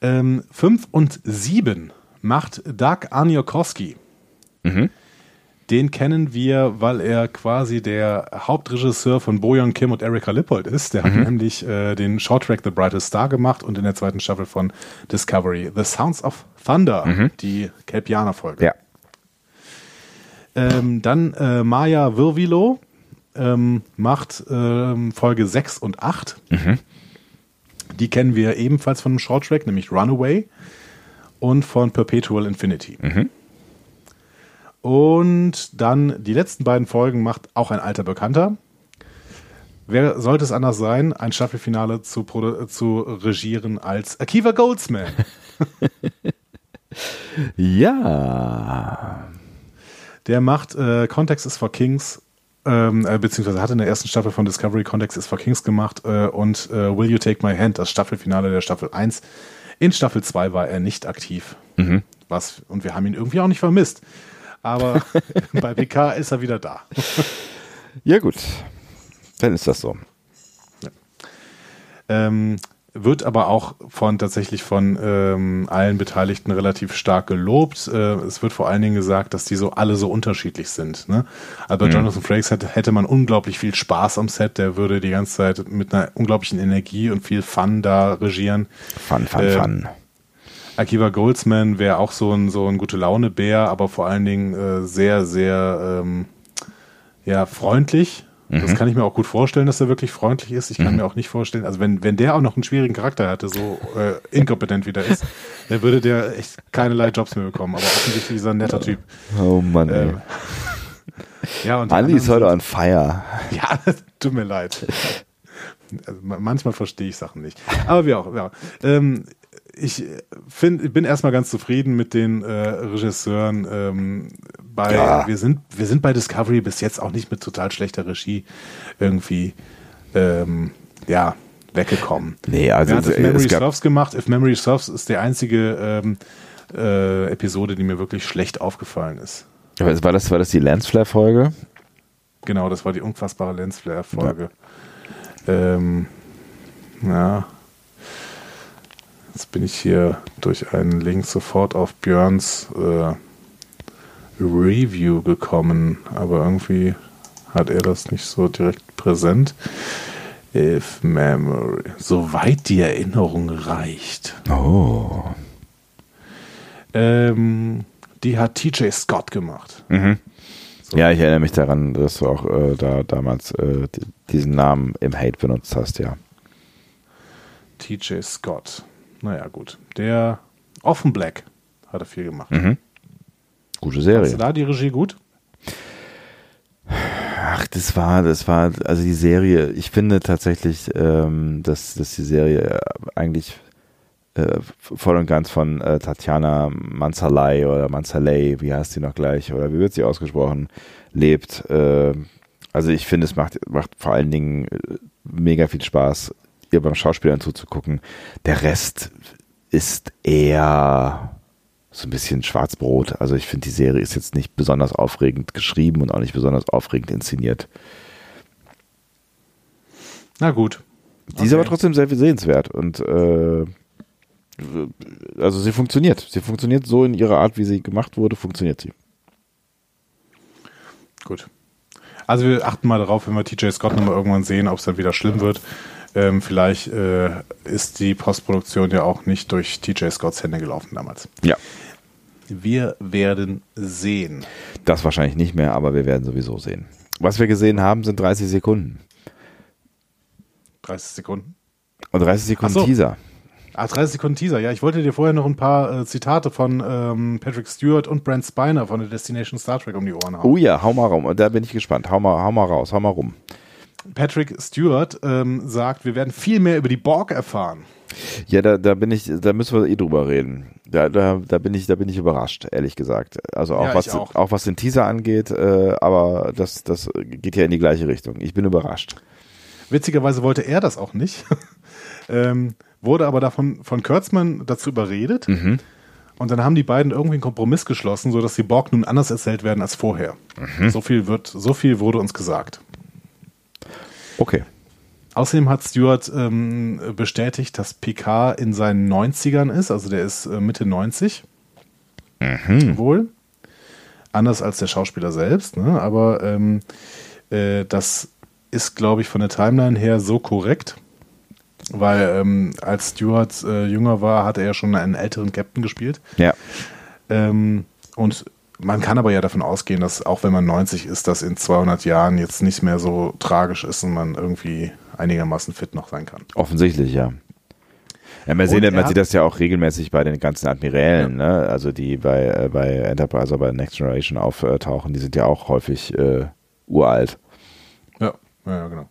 Ähm, fünf und sieben macht Doug Aniokowski. Mhm. Den kennen wir, weil er quasi der Hauptregisseur von Bojan Kim und Erika Lippold ist. Der mhm. hat nämlich äh, den Shorttrack The Brightest Star gemacht und in der zweiten Staffel von Discovery The Sounds of Thunder, mhm. die Kelpianer-Folge. Ja. Ähm, dann äh, Maya Virvilo ähm, macht ähm, Folge 6 und 8. Mhm. Die kennen wir ebenfalls von einem Shorttrack, nämlich Runaway und von Perpetual Infinity. Mhm. Und dann die letzten beiden Folgen macht auch ein alter Bekannter. Wer sollte es anders sein, ein Staffelfinale zu, zu regieren als Akiva Goldsman? ja. Der macht äh, Context is for Kings, ähm, äh, beziehungsweise hat in der ersten Staffel von Discovery Context is for Kings gemacht äh, und äh, Will You Take My Hand, das Staffelfinale der Staffel 1. In Staffel 2 war er nicht aktiv. Mhm. Was, und wir haben ihn irgendwie auch nicht vermisst aber bei PK ist er wieder da. ja, gut. Dann ist das so. Ja. Ähm, wird aber auch von tatsächlich von ähm, allen Beteiligten relativ stark gelobt. Äh, es wird vor allen Dingen gesagt, dass die so alle so unterschiedlich sind. Ne? Also bei mhm. Jonathan Frakes hätte, hätte man unglaublich viel Spaß am Set. Der würde die ganze Zeit mit einer unglaublichen Energie und viel Fun da regieren. Fun, fun, äh, fun. Akiva Goldsman wäre auch so ein, so ein gute Laune-Bär, aber vor allen Dingen äh, sehr, sehr ähm, ja, freundlich. Mhm. Das kann ich mir auch gut vorstellen, dass er wirklich freundlich ist. Ich kann mhm. mir auch nicht vorstellen, also wenn, wenn der auch noch einen schwierigen Charakter hatte, so äh, inkompetent wie der ist, dann würde der echt keinerlei Jobs mehr bekommen. Aber offensichtlich ist er ein netter Typ. Oh Mann, ey. Ähm, ja, und Andi ist heute on fire. Ja, tut mir leid. Also manchmal verstehe ich Sachen nicht. Aber wie auch, ja. Ähm, ich find, bin erstmal ganz zufrieden mit den äh, Regisseuren. Ähm, bei, Ja. wir, sind, wir sind bei Discovery bis jetzt auch nicht mit total schlechter Regie irgendwie ähm, ja, weggekommen. Nee, also If Memory Serves gemacht? If Memory Serves ist die einzige ähm, äh, Episode, die mir wirklich schlecht aufgefallen ist. Aber War das, war das die Lensflare-Folge? Genau, das war die unfassbare Lensflare-Folge. Ähm, ja. Jetzt bin ich hier durch einen Link sofort auf Björns äh, Review gekommen, aber irgendwie hat er das nicht so direkt präsent. If Memory, soweit die Erinnerung reicht. Oh. Ähm, die hat TJ Scott gemacht. Mhm. Ja, ich erinnere mich daran, dass du auch äh, da damals äh, diesen Namen im Hate benutzt hast, ja. TJ Scott. Naja, gut. Der Offen Black hat er viel gemacht. Mhm. Gute Fandst du Serie. da die Regie gut? Ach, das war, das war, also die Serie, ich finde tatsächlich, ähm, dass, dass die Serie eigentlich äh, voll und ganz von äh, Tatjana Mansalay oder Mansalay, wie heißt sie noch gleich, oder wie wird sie ausgesprochen, lebt. Äh, also ich finde, es macht, macht vor allen Dingen äh, mega viel Spaß, ihr beim Schauspielern zuzugucken. Der Rest ist eher so ein bisschen Schwarzbrot. Also ich finde, die Serie ist jetzt nicht besonders aufregend geschrieben und auch nicht besonders aufregend inszeniert. Na gut. Die ist aber trotzdem sehr sehenswert und äh, also sie funktioniert. Sie funktioniert so in ihrer Art, wie sie gemacht wurde, funktioniert sie. Gut. Also wir achten mal darauf, wenn wir TJ Scott nochmal irgendwann sehen, ob es dann wieder schlimm wird. Ähm, vielleicht äh, ist die Postproduktion ja auch nicht durch TJ Scotts Hände gelaufen damals. Ja. Wir werden sehen. Das wahrscheinlich nicht mehr, aber wir werden sowieso sehen. Was wir gesehen haben, sind 30 Sekunden. 30 Sekunden. Und 30 Sekunden so. Teaser. Ah, 30 Sekunden Teaser. Ja, ich wollte dir vorher noch ein paar äh, Zitate von ähm, Patrick Stewart und Brent Spiner von der Destination Star Trek um die Ohren hauen. Oh ja, hau mal rum. Da bin ich gespannt. Hau mal, hau mal raus, hau mal rum. Patrick Stewart ähm, sagt, wir werden viel mehr über die Borg erfahren. Ja, da, da bin ich, da müssen wir eh drüber reden. Da, da, da bin ich, da bin ich überrascht, ehrlich gesagt. Also auch Ja, was, auch. auch was den Teaser angeht, äh, aber das, das geht ja in die gleiche Richtung. Ich bin überrascht. Witzigerweise wollte er das auch nicht. ähm, wurde aber davon von Kurtzman dazu überredet. Mhm. Und dann haben die beiden irgendwie einen Kompromiss geschlossen, sodass die Borg nun anders erzählt werden als vorher. Mhm. So viel wird, so viel wurde uns gesagt. Okay. Außerdem hat Stewart ähm, bestätigt, dass Picard in seinen 90ern ist, also der ist äh, Mitte 90. Wohl. Anders als der Schauspieler selbst, ne? aber ähm, äh, das ist, glaube ich, von der Timeline her so korrekt, weil ähm, als Stewart äh, jünger war, hat er ja schon einen älteren Captain gespielt. Ja. Ähm, und man kann aber ja davon ausgehen, dass auch wenn man 90 ist, das in 200 Jahren jetzt nicht mehr so tragisch ist und man irgendwie einigermaßen fit noch sein kann. Offensichtlich, ja. Ja, man, sehen, man sieht das ja auch regelmäßig bei den ganzen Admirälen, ne? also die bei, äh, bei Enterprise oder bei Next Generation auftauchen, die sind ja auch häufig äh, uralt. Ja, ja, ja, genau.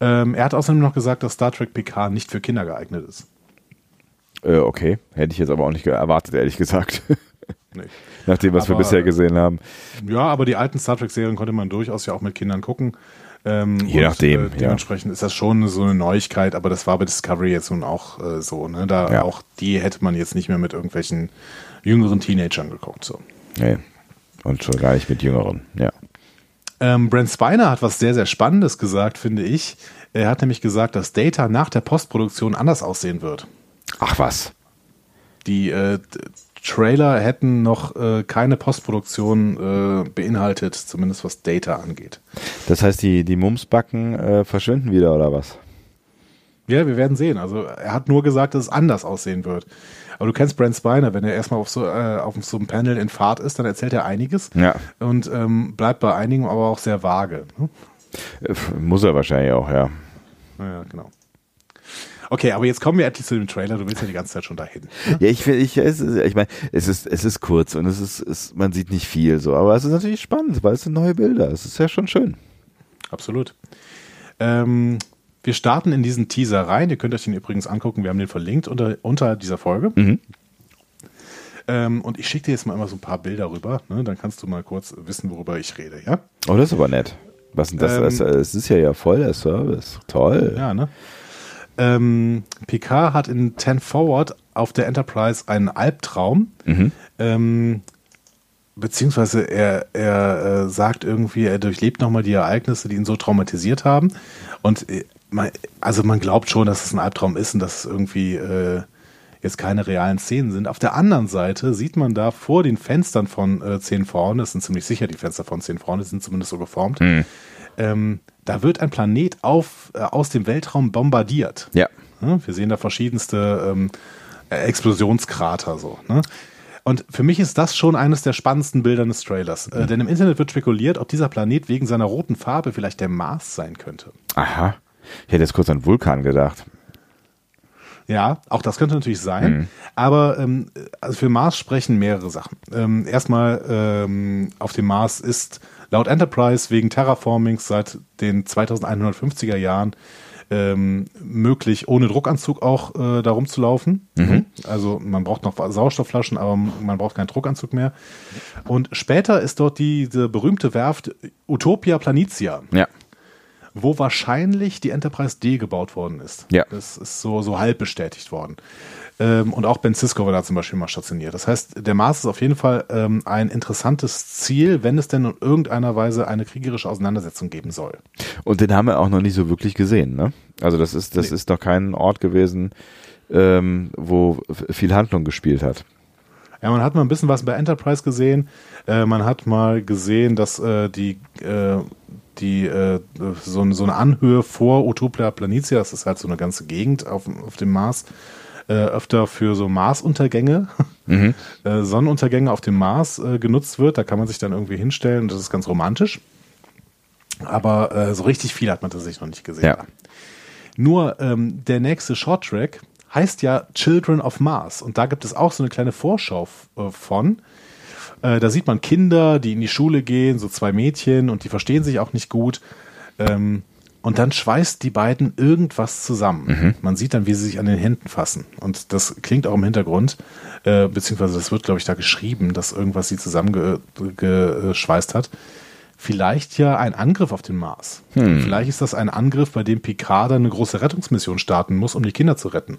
Ähm, er hat außerdem noch gesagt, dass Star Trek PK nicht für Kinder geeignet ist. Äh, okay, hätte ich jetzt aber auch nicht erwartet, ehrlich gesagt. Nee. Nach dem, was wir Aber, bisher äh, gesehen haben. Ja, aber die alten Star Trek-Serien konnte man durchaus ja auch mit Kindern gucken. Ähm, Je nachdem, Äh, ja. dementsprechend ist das schon so eine Neuigkeit, aber das war bei Discovery jetzt nun auch äh, so. Ne? Da Ja. auch die hätte man jetzt nicht mehr mit irgendwelchen jüngeren Teenagern geguckt. So. Nee. Und schon gar nicht mit Jüngeren, ja. Ähm, Brent Spiner hat was sehr, sehr Spannendes gesagt, finde ich. Er hat nämlich gesagt, dass Data nach der Postproduktion anders aussehen wird. Ach was. Die äh, Trailer hätten noch äh, keine Postproduktion äh, beinhaltet, zumindest was Data angeht. Das heißt, die, die Mumsbacken äh, verschwinden wieder, oder was? Ja, wir werden sehen. Also er hat nur gesagt, dass es anders aussehen wird. Aber du kennst Brent Spiner, wenn er erstmal auf so, äh, auf so einem Panel in Fahrt ist, dann erzählt er einiges Ja. und ähm, bleibt bei einigem aber auch sehr vage. Ne? Äh, Muss er wahrscheinlich auch, ja. Ja, genau. Okay, aber jetzt kommen wir endlich zu dem Trailer. Du willst ja die ganze Zeit schon dahin. Ja, ich, will- ich, es ich meine, es ist, es ist kurz und es ist, es, man sieht nicht viel so, aber es ist natürlich spannend, weil es sind neue Bilder. Es ist ja schon schön. Absolut. Ähm, wir starten in diesen Teaser rein. Ihr könnt euch den übrigens angucken. Wir haben den verlinkt unter, unter dieser Folge. Mhm. Ähm, und ich schicke dir jetzt mal immer so ein paar Bilder rüber. Ne? Dann kannst du mal kurz wissen, worüber ich rede, ja? Oh, das ist aber nett. Was denn das? Ähm, es ist ja ja voll der Service. Toll. Ja, ne? Ähm, Picard hat in Ten Forward auf der Enterprise einen Albtraum. Mhm. Ähm, beziehungsweise er, er äh, sagt irgendwie, er durchlebt nochmal die Ereignisse, die ihn so traumatisiert haben. Und äh, man, also man glaubt schon, dass es ein Albtraum ist und dass es irgendwie äh, jetzt keine realen Szenen sind. Auf der anderen Seite sieht man da vor den Fenstern von äh, Zehn Frauen, das sind ziemlich sicher die Fenster von Zehn Frauen, die sind zumindest so geformt, Mhm. ähm, da wird ein Planet auf, äh, aus dem Weltraum bombardiert. Ja. Ne? Wir sehen da verschiedenste ähm, Explosionskrater so. Ne? Und für mich ist das schon eines der spannendsten Bilder des Trailers. Äh, denn im Internet wird spekuliert, ob dieser Planet wegen seiner roten Farbe vielleicht der Mars sein könnte. Aha. Ich hätte jetzt kurz an Vulkan gedacht. Ja, auch das könnte natürlich sein. Aber ähm, also für Mars sprechen mehrere Sachen. Ähm, erstmal, ähm, auf dem Mars ist laut Enterprise wegen Terraformings seit den 2150er Jahren ähm, möglich, ohne Druckanzug auch äh, da rumzulaufen. Also man braucht noch Sauerstoffflaschen, aber man braucht keinen Druckanzug mehr. Und später ist dort diese berühmte Werft Utopia Planitia Ja. Wo wahrscheinlich die Enterprise D gebaut worden ist. Ja. Das ist so, so halb bestätigt worden. Ähm, und auch Ben Cisco war da zum Beispiel mal stationiert. Das heißt, der Mars ist auf jeden Fall ähm, ein interessantes Ziel, wenn es denn in irgendeiner Weise eine kriegerische Auseinandersetzung geben soll. Und den haben wir auch noch nicht so wirklich gesehen, ne? Also das ist, das Nee. ist doch kein Ort gewesen, ähm, wo viel Handlung gespielt hat. Ja, man hat mal ein bisschen was bei Enterprise gesehen. Äh, man hat mal gesehen, dass äh, die, äh, die äh, so, so eine Anhöhe vor Utopia Planitia, das ist halt so eine ganze Gegend auf, auf dem Mars, äh, öfter für so Marsuntergänge, äh, Sonnenuntergänge auf dem Mars äh, genutzt wird. Da kann man sich dann irgendwie hinstellen und das ist ganz romantisch. Aber äh, so richtig viel hat man tatsächlich noch nicht gesehen. Ja. Nur ähm, der nächste Shorttrack heißt ja Children of Mars. Und da gibt es auch so eine kleine Vorschau äh, von. Äh, da sieht man Kinder, die in die Schule gehen, so zwei Mädchen, und die verstehen sich auch nicht gut. Ähm, und dann schweißt die beiden irgendwas zusammen. Man sieht dann, wie sie sich an den Händen fassen. Und das klingt auch im Hintergrund, äh, beziehungsweise das wird, glaube ich, da geschrieben, dass irgendwas sie zusammengeschweißt hat. Vielleicht ja ein Angriff auf den Mars. Vielleicht ist das ein Angriff, bei dem Picard dann eine große Rettungsmission starten muss, um die Kinder zu retten.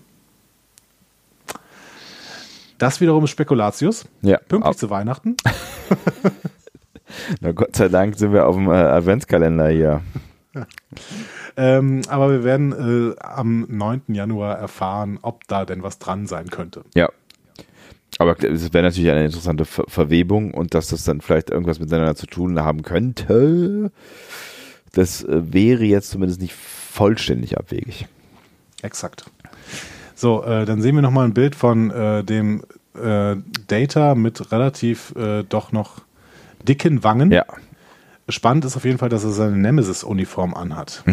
Das wiederum ist Spekulatius. Ja. Pünktlich Au- zu Weihnachten. Na Gott sei Dank sind wir auf dem äh, Adventskalender hier. Ähm, aber wir werden äh, am 9. Januar erfahren, ob da denn was dran sein könnte. Ja. Aber es wäre natürlich eine interessante Ver Verwebung und dass das dann vielleicht irgendwas miteinander zu tun haben könnte, das äh, wäre jetzt zumindest nicht vollständig abwegig. Exakt. So, äh, dann sehen wir nochmal ein Bild von äh, dem äh, Data mit relativ äh, doch noch dicken Wangen. Ja. Spannend ist auf jeden Fall, dass er seine Nemesis-Uniform anhat.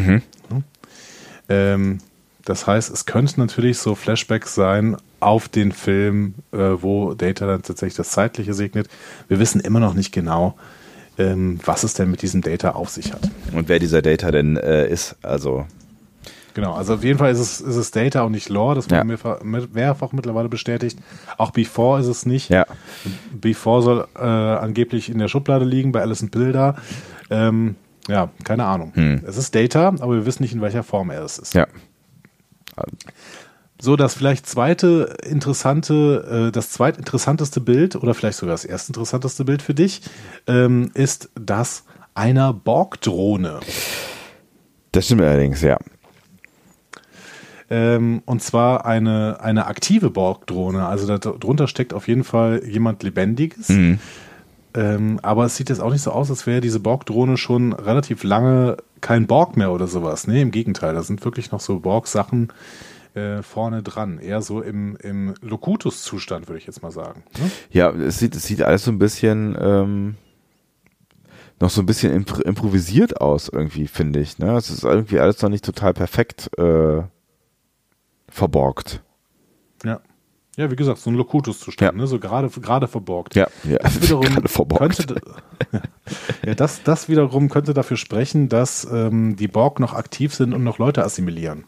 Ähm, das heißt, es könnte natürlich so Flashbacks sein auf den Film, äh, wo Data dann tatsächlich das Zeitliche segnet. Wir wissen immer noch nicht genau, ähm, was es denn mit diesem Data auf sich hat. Und wer dieser Data denn äh, ist, also Genau, also auf jeden Fall ist es, ist es Data und nicht Lore, das wurde Ja. mehrfach, mehrfach mittlerweile bestätigt. Auch Before ist es nicht. ja, Before soll äh, angeblich in der Schublade liegen bei Alison Pilder. Ähm, ja, keine Ahnung. Es ist Data, aber wir wissen nicht, in welcher Form er es ist. ja. So, das vielleicht zweite interessante, äh, das zweitinteressanteste Bild oder vielleicht sogar das erstinteressanteste Bild für dich ähm, ist das einer Borg-Drohne. Das stimmt allerdings, ja. Ähm, und zwar eine, eine aktive Borg-Drohne. Also da drunter steckt auf jeden Fall jemand Lebendiges. Ähm, aber es sieht jetzt auch nicht so aus, als wäre diese Borg-Drohne schon relativ lange kein Borg mehr oder sowas. Nee, im Gegenteil. Da sind wirklich noch so Borg-Sachen äh, vorne dran. Eher so im, im Locutus-Zustand, würde ich jetzt mal sagen. Ne? Ja, es sieht, es sieht alles so ein bisschen ähm, noch so ein bisschen impro improvisiert aus, irgendwie, finde ich. Ne? Es ist irgendwie alles noch nicht total perfekt äh, verborgt. Ja. Ja, wie gesagt, so ein Locutus-Zustand, Ja. ne? so gerade gerade verborgt. Ja, ja Das wiederum gerade verborgt. Könnte, Ja, das, das wiederum könnte dafür sprechen, dass ähm, die Borg noch aktiv sind und noch Leute assimilieren.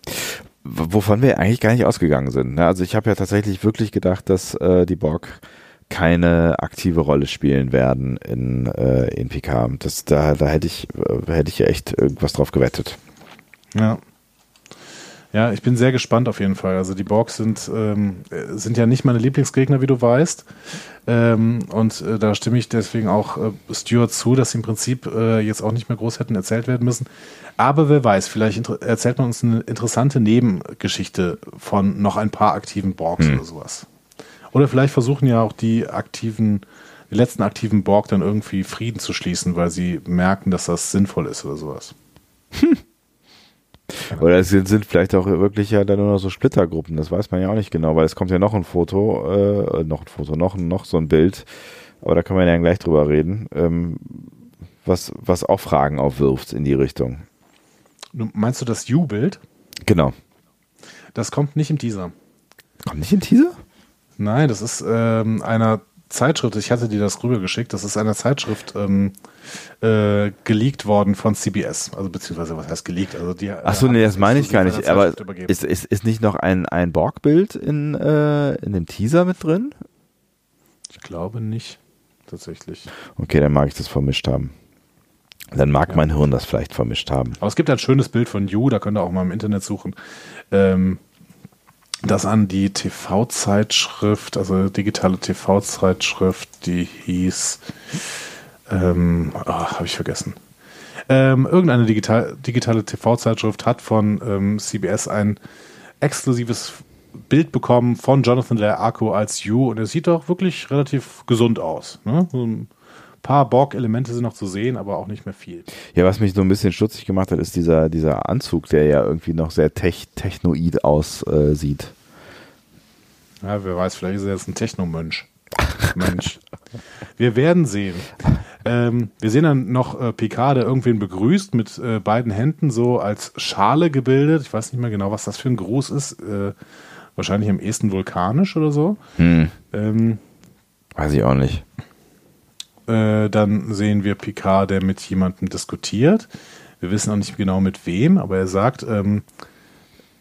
Wovon wir eigentlich gar nicht ausgegangen sind. Ne? Also ich habe ja tatsächlich wirklich gedacht, dass äh, die Borg keine aktive Rolle spielen werden in, äh, in PK. Das, da, da hätte ich, äh, hätte ich ja echt irgendwas drauf gewettet. Ja. Ja, ich bin sehr gespannt auf jeden Fall. Also die Borgs sind, ähm, sind ja nicht meine Lieblingsgegner, wie du weißt. Ähm, und äh, da stimme ich deswegen auch äh, Stuart zu, dass sie im Prinzip äh, jetzt auch nicht mehr groß hätten erzählt werden müssen. Aber wer weiß, vielleicht erzählt man uns eine interessante Nebengeschichte von noch ein paar aktiven Borgs hm. oder sowas. Oder vielleicht versuchen ja auch die aktiven, die letzten aktiven Borg dann irgendwie Frieden zu schließen, weil sie merken, dass das sinnvoll ist oder sowas. Hm. Oder es sind, sind, vielleicht auch wirklich ja dann nur noch so Splittergruppen, das weiß man ja auch nicht genau, weil es kommt ja noch ein Foto, äh, noch ein Foto, noch, noch so ein Bild, aber da können wir ja gleich drüber reden, ähm, was, was auch Fragen aufwirft in die Richtung. Meinst du das You-Bild? Genau. Das kommt nicht im Teaser. Kommt nicht im Teaser? Nein, das ist ähm, einer Zeitschrift, ich hatte dir das rübergeschickt, das ist einer Zeitschrift ähm, äh, geleakt worden von CBS. Also beziehungsweise was heißt geleakt? Also die, Achso, nee, das meine ich gar nicht. Aber ist, ist, ist nicht noch ein, ein Borg-Bild in, äh, in dem Teaser mit drin? Ich glaube nicht, tatsächlich. Okay, dann mag ich das vermischt haben. Dann mag ja. mein Hirn das vielleicht vermischt haben. Aber es gibt ein schönes Bild von You, da könnt ihr auch mal im Internet suchen. Ähm, das an die TV-Zeitschrift, also digitale TV-Zeitschrift, die hieß, ähm, oh, habe ich vergessen. Ähm, irgendeine digital, digitale TV-Zeitschrift hat von ähm, CBS ein exklusives Bild bekommen von Jonathan Arco als You und er sieht doch wirklich relativ gesund aus. Ne? Paar Borg-Elemente sind noch zu sehen, aber auch nicht mehr viel. Ja, was mich so ein bisschen stutzig gemacht hat, ist dieser, dieser Anzug, der ja irgendwie noch sehr tech technoid aussieht. Äh, ja, wer weiß, vielleicht ist er jetzt ein Technomönch. Mensch. Wir werden sehen. Ähm, wir sehen dann noch äh, Picard, der irgendwen begrüßt, mit äh, beiden Händen so als Schale gebildet. Ich weiß nicht mehr genau, was das für ein Gruß ist. Äh, wahrscheinlich am ehesten vulkanisch oder so. Hm. Ähm, weiß ich auch nicht. Äh, dann sehen wir Picard, der mit jemandem diskutiert. Wir wissen auch nicht genau mit wem, aber er sagt, ähm,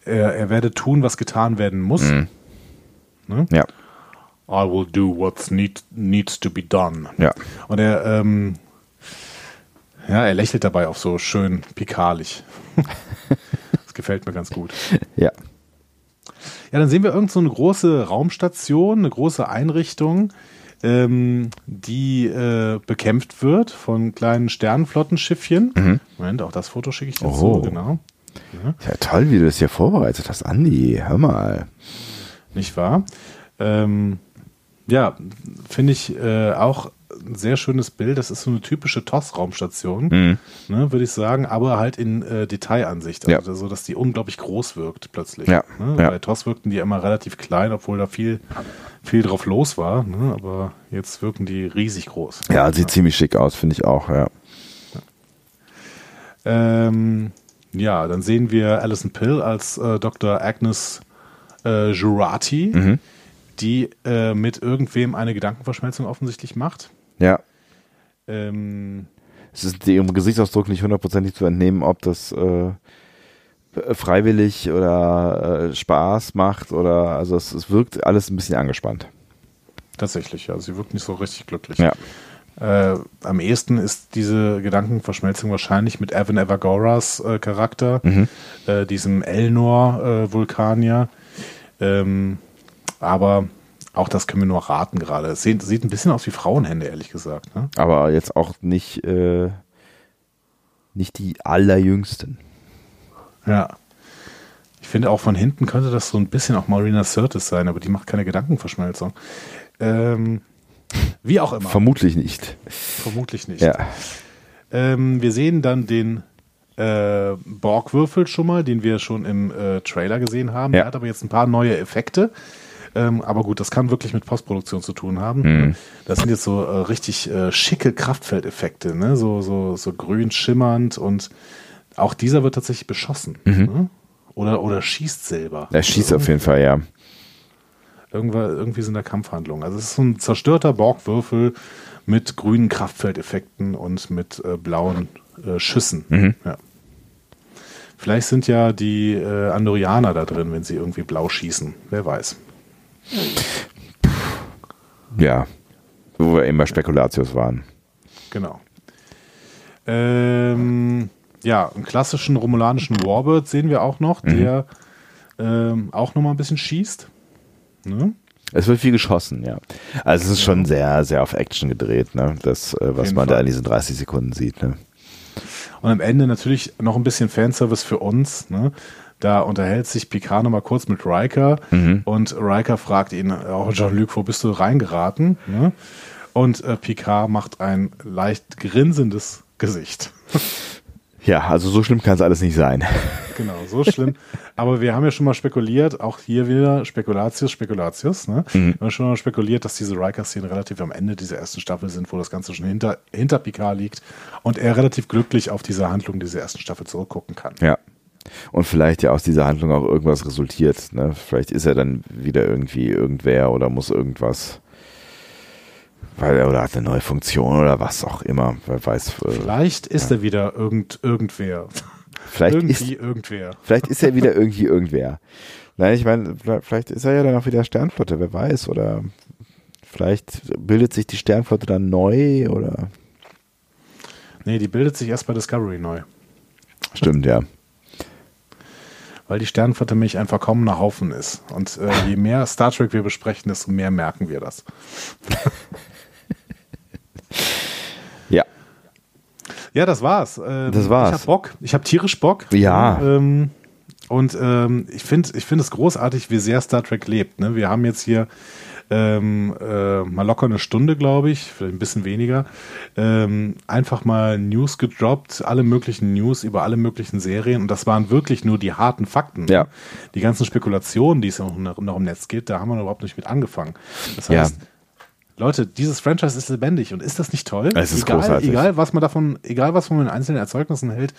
er, er, werde tun, was getan werden muss. Mhm. Ne? Ja. I will do what need, needs to be done. Ja. Und er, ähm, ja, er lächelt dabei auch so schön pikarlich. das gefällt mir ganz gut. Ja. Ja, dann sehen wir irgend so eine große Raumstation, eine große Einrichtung, ähm, die äh, bekämpft wird von kleinen Sternenflottenschiffchen. Mhm. Moment, auch das Foto schicke ich dazu, oh. genau. Ja. ja. toll, wie du das hier vorbereitet hast, Andi. Hör mal. Nicht wahr? Ähm, ja, finde ich äh, auch ein sehr schönes Bild. Das ist so eine typische TOS-Raumstation, mhm. ne, würde ich sagen, aber halt in äh, Detailansicht. Also ja. so, dass die unglaublich groß wirkt plötzlich. Ja. Ne? Ja. Bei TOS wirkten die immer relativ klein, obwohl da viel viel drauf los war, ne? aber jetzt wirken die riesig groß. Ja, sieht ziemlich schick aus, finde ich auch, ja. Ähm, ja, dann sehen wir Alison Pill als äh, Dr. Agnes äh, Jurati, mhm. die äh, mit irgendwem eine Gedankenverschmelzung offensichtlich macht. Ja. Ähm, es ist ihrem Gesichtsausdruck nicht hundertprozentig zu entnehmen, ob das äh, freiwillig oder äh, Spaß macht oder also es, es, wirkt alles ein bisschen angespannt. Tatsächlich, ja. Sie wirkt nicht so richtig glücklich. Ja. Äh, am ehesten ist diese Gedankenverschmelzung wahrscheinlich mit Evan Evagoras äh, Charakter, mhm. äh, diesem Elnor-Vulkanier. Äh, ähm, aber auch das können wir nur raten gerade. Es sieht, sieht ein bisschen aus wie Frauenhände, ehrlich gesagt. Ne? Aber jetzt auch nicht, nicht die allerjüngsten. Ja. Ich finde auch von hinten könnte das so ein bisschen auch Marina Sirtis sein, aber die macht keine Gedankenverschmelzung. Ähm, wie auch immer. Vermutlich nicht. Vermutlich nicht. Ja. Ähm, wir sehen dann den äh, Borgwürfel schon mal, den wir schon im äh, Trailer gesehen haben. Ja. Der hat aber jetzt ein paar neue Effekte. Ähm, aber gut, das kann wirklich mit Postproduktion zu tun haben. Mhm. Das sind jetzt so äh, richtig äh, schicke Kraftfeldeffekte, ne? so, so, so grün schimmernd und auch dieser wird tatsächlich beschossen. Mhm. Ne? Oder, oder schießt selber. Er schießt auf jeden Fall, ja. Irgendwann, irgendwie sind da Kampfhandlungen. Also es ist so ein zerstörter Borgwürfel mit grünen Kraftfeldeffekten und mit äh, blauen äh, Schüssen. Mhm. Ja. Vielleicht sind ja die äh, Andorianer da drin, wenn sie irgendwie blau schießen. Wer weiß. Ja. Wo wir eben bei Spekulatius waren. Genau. Ähm, ja, einen klassischen romulanischen Warbird sehen wir auch noch, der ähm, auch nochmal ein bisschen schießt. Ne? Es wird viel geschossen, ja. Also es ist schon sehr, sehr auf Action gedreht, ne? Das, äh, was man da Fall. in diesen 30 Sekunden sieht, ne? Und am Ende natürlich noch ein bisschen Fanservice für uns. Ne? Da unterhält sich Picard nochmal kurz mit Riker und Riker fragt ihn, oh Jean-Luc, wo bist du reingeraten? Ne? Und äh, Picard macht ein leicht grinsendes Gesicht. Ja, also so schlimm kann es alles nicht sein. Genau, so schlimm. Aber wir haben ja schon mal spekuliert, auch hier wieder Spekulatius, Spekulatius. Ne? Wir haben schon mal spekuliert, dass diese Riker-Szenen relativ am Ende dieser ersten Staffel sind, wo das Ganze schon hinter, hinter Picard liegt und er relativ glücklich auf diese Handlung dieser ersten Staffel zurückgucken kann. Ja. Und vielleicht ja aus dieser Handlung auch irgendwas resultiert. Ne? Vielleicht ist er dann wieder irgendwie irgendwer oder muss irgendwas, weil er oder hat eine neue Funktion oder was auch immer. Wer weiß. äh, Vielleicht ist er wieder irgend, irgendwer. Vielleicht Irgendwie ist, irgendwer. vielleicht ist er wieder irgendwie irgendwer. Nein, ich meine, vielleicht ist er ja dann auch wieder Sternflotte, wer weiß. Oder vielleicht bildet sich die Sternflotte dann neu oder. Nee, die bildet sich erst bei Discovery neu. Stimmt, ja. Weil die Sternenflotte nämlich ein verkommener Haufen ist. Und äh, je mehr Star Trek wir besprechen, desto mehr merken wir das. Ja. Ja, das war's. Ähm, Das war's. Ich hab Bock. Ich hab tierisch Bock. Ja. Ähm, und ähm, ich finde ich find es großartig, wie sehr Star Trek lebt. Ne? Wir haben jetzt hier ähm, äh, mal locker eine Stunde, glaube ich, vielleicht ein bisschen weniger, ähm, einfach mal News gedroppt, alle möglichen News über alle möglichen Serien. Und das waren wirklich nur die harten Fakten. Ja. Die ganzen Spekulationen, die es noch, noch im Netz gibt, da haben wir überhaupt nicht mit angefangen. Das Ja. heißt, Leute, dieses Franchise ist lebendig und ist das nicht toll? Es ist egal, großartig. egal, was man davon, egal was man mit den einzelnen Erzeugnissen hält,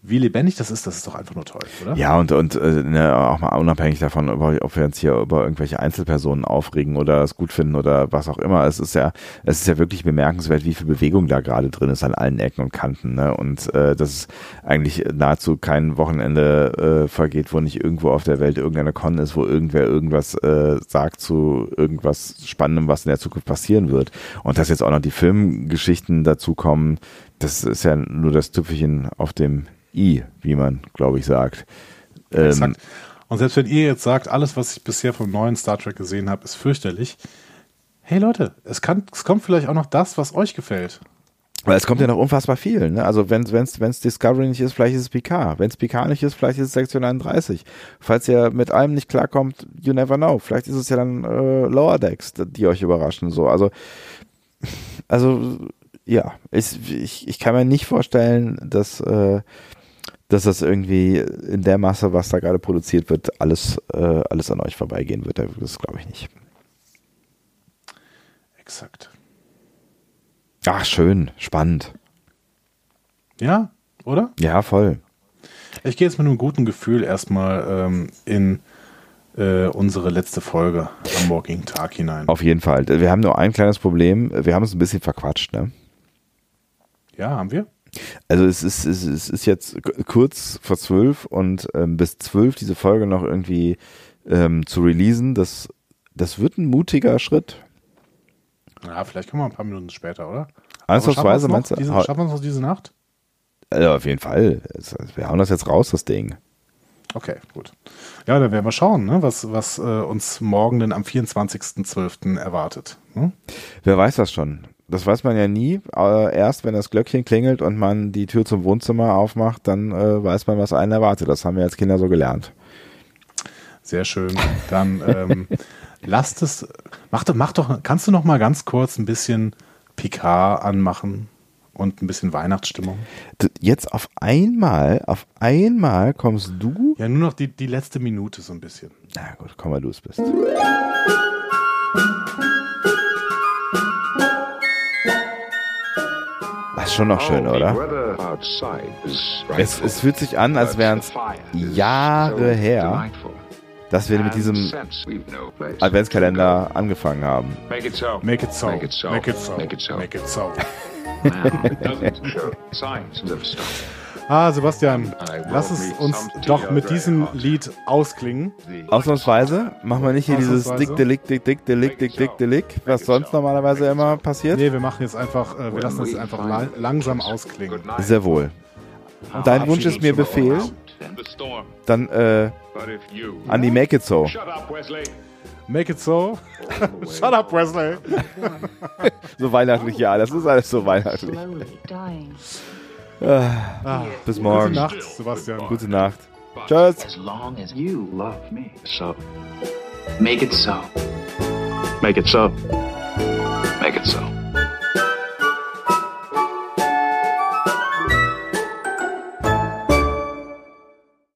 wie lebendig das ist, das ist doch einfach nur toll, oder? Ja, und, und äh, ne, auch mal unabhängig davon, ob, wir uns hier über irgendwelche Einzelpersonen aufregen oder es gut finden oder was auch immer. Es ist ja, es ist ja wirklich bemerkenswert, wie viel Bewegung da gerade drin ist an allen Ecken und Kanten. Ne? Und äh, dass eigentlich nahezu kein Wochenende äh, vergeht, wo nicht irgendwo auf der Welt irgendeine Con ist, wo irgendwer irgendwas äh, sagt zu irgendwas Spannendem, was in der Zukunft passieren wird. Und dass jetzt auch noch die Filmgeschichten dazukommen, das ist ja nur das Tüpfelchen auf dem I, wie man, glaube ich, sagt. Ähm. Und selbst wenn ihr jetzt sagt, alles, was ich bisher vom neuen Star Trek gesehen habe, ist fürchterlich. Hey Leute, es, kann, es kommt vielleicht auch noch das, was euch gefällt. Weil es kommt ja noch unfassbar viel. Ne? Also wenn es Discovery nicht ist, vielleicht ist es Picard. Wenn es Picard nicht ist, vielleicht ist es Sektion 31. Falls ihr mit allem nicht klarkommt, you never know. Vielleicht ist es ja dann äh, Lower Decks, die euch überraschen. So, also also ja, ich, ich, ich kann mir nicht vorstellen, dass äh, dass das irgendwie in der Masse, was da gerade produziert wird, alles äh, alles an euch vorbeigehen wird. Das glaube ich nicht. Exakt. Ach schön, spannend. Ja, oder? Ja, voll. Ich gehe jetzt mit einem guten Gefühl erstmal ähm, in äh, unsere letzte Folge am morgigen Tag hinein. Auf jeden Fall. Wir haben nur ein kleines Problem. Wir haben uns ein bisschen verquatscht, ne? Ja, haben wir? Also es ist, es ist, es ist jetzt kurz vor zwölf und ähm, bis zwölf diese Folge noch irgendwie ähm, zu releasen, das, das wird ein mutiger Schritt. Ja, vielleicht kommen wir ein paar Minuten später, oder? Ansatzweise meinst du? Diese, schaffen wir es noch diese Nacht? Also auf jeden Fall. Wir hauen das jetzt raus, das Ding. Okay, gut. Ja, dann werden wir schauen, ne, was, was äh, uns morgen denn am 24.12. erwartet. Ne? Wer weiß das schon? Das weiß man ja nie. Erst wenn das Glöckchen klingelt und man die Tür zum Wohnzimmer aufmacht, dann äh, weiß man, was einen erwartet. Das haben wir als Kinder so gelernt. Sehr schön. Dann ähm, lasst es. Mach doch, mach doch, kannst du noch mal ganz kurz ein bisschen Picard anmachen und ein bisschen Weihnachtsstimmung? Jetzt auf einmal, auf einmal kommst du. Ja, nur noch die, die letzte Minute so ein bisschen. Na gut, komm, weil du es bist. Ist schon noch schön, oder? Es, es fühlt sich an, als wären es Jahre her, dass wir mit diesem Adventskalender angefangen haben. Make it so. Make it so. Make it so. Make it so. Make it so. Make it so. Ah, Sebastian, lass es uns doch mit diesem. Lied ausklingen. Ausnahmsweise machen wir nicht hier dieses? Dick, Delick, Dick, Dick, Delick, Dick, Dick, Delick, was sonst normalerweise immer passiert. Nee, wir machen jetzt einfach, äh, wir lassen es einfach la langsam ausklingen. Sehr wohl. Dein Wunsch ist mir Befehl. Dann äh, But if you an die Make It So. shut up, Wesley. Make it so. Shut up, Wesley. So weihnachtlich, ja, das ist alles so weihnachtlich. Slowly dying. Bis Gute morgen. Nacht, Sebastian. Gute Nacht. Tschüss. as long as you love me. So, make it so. Make it so. Make it so.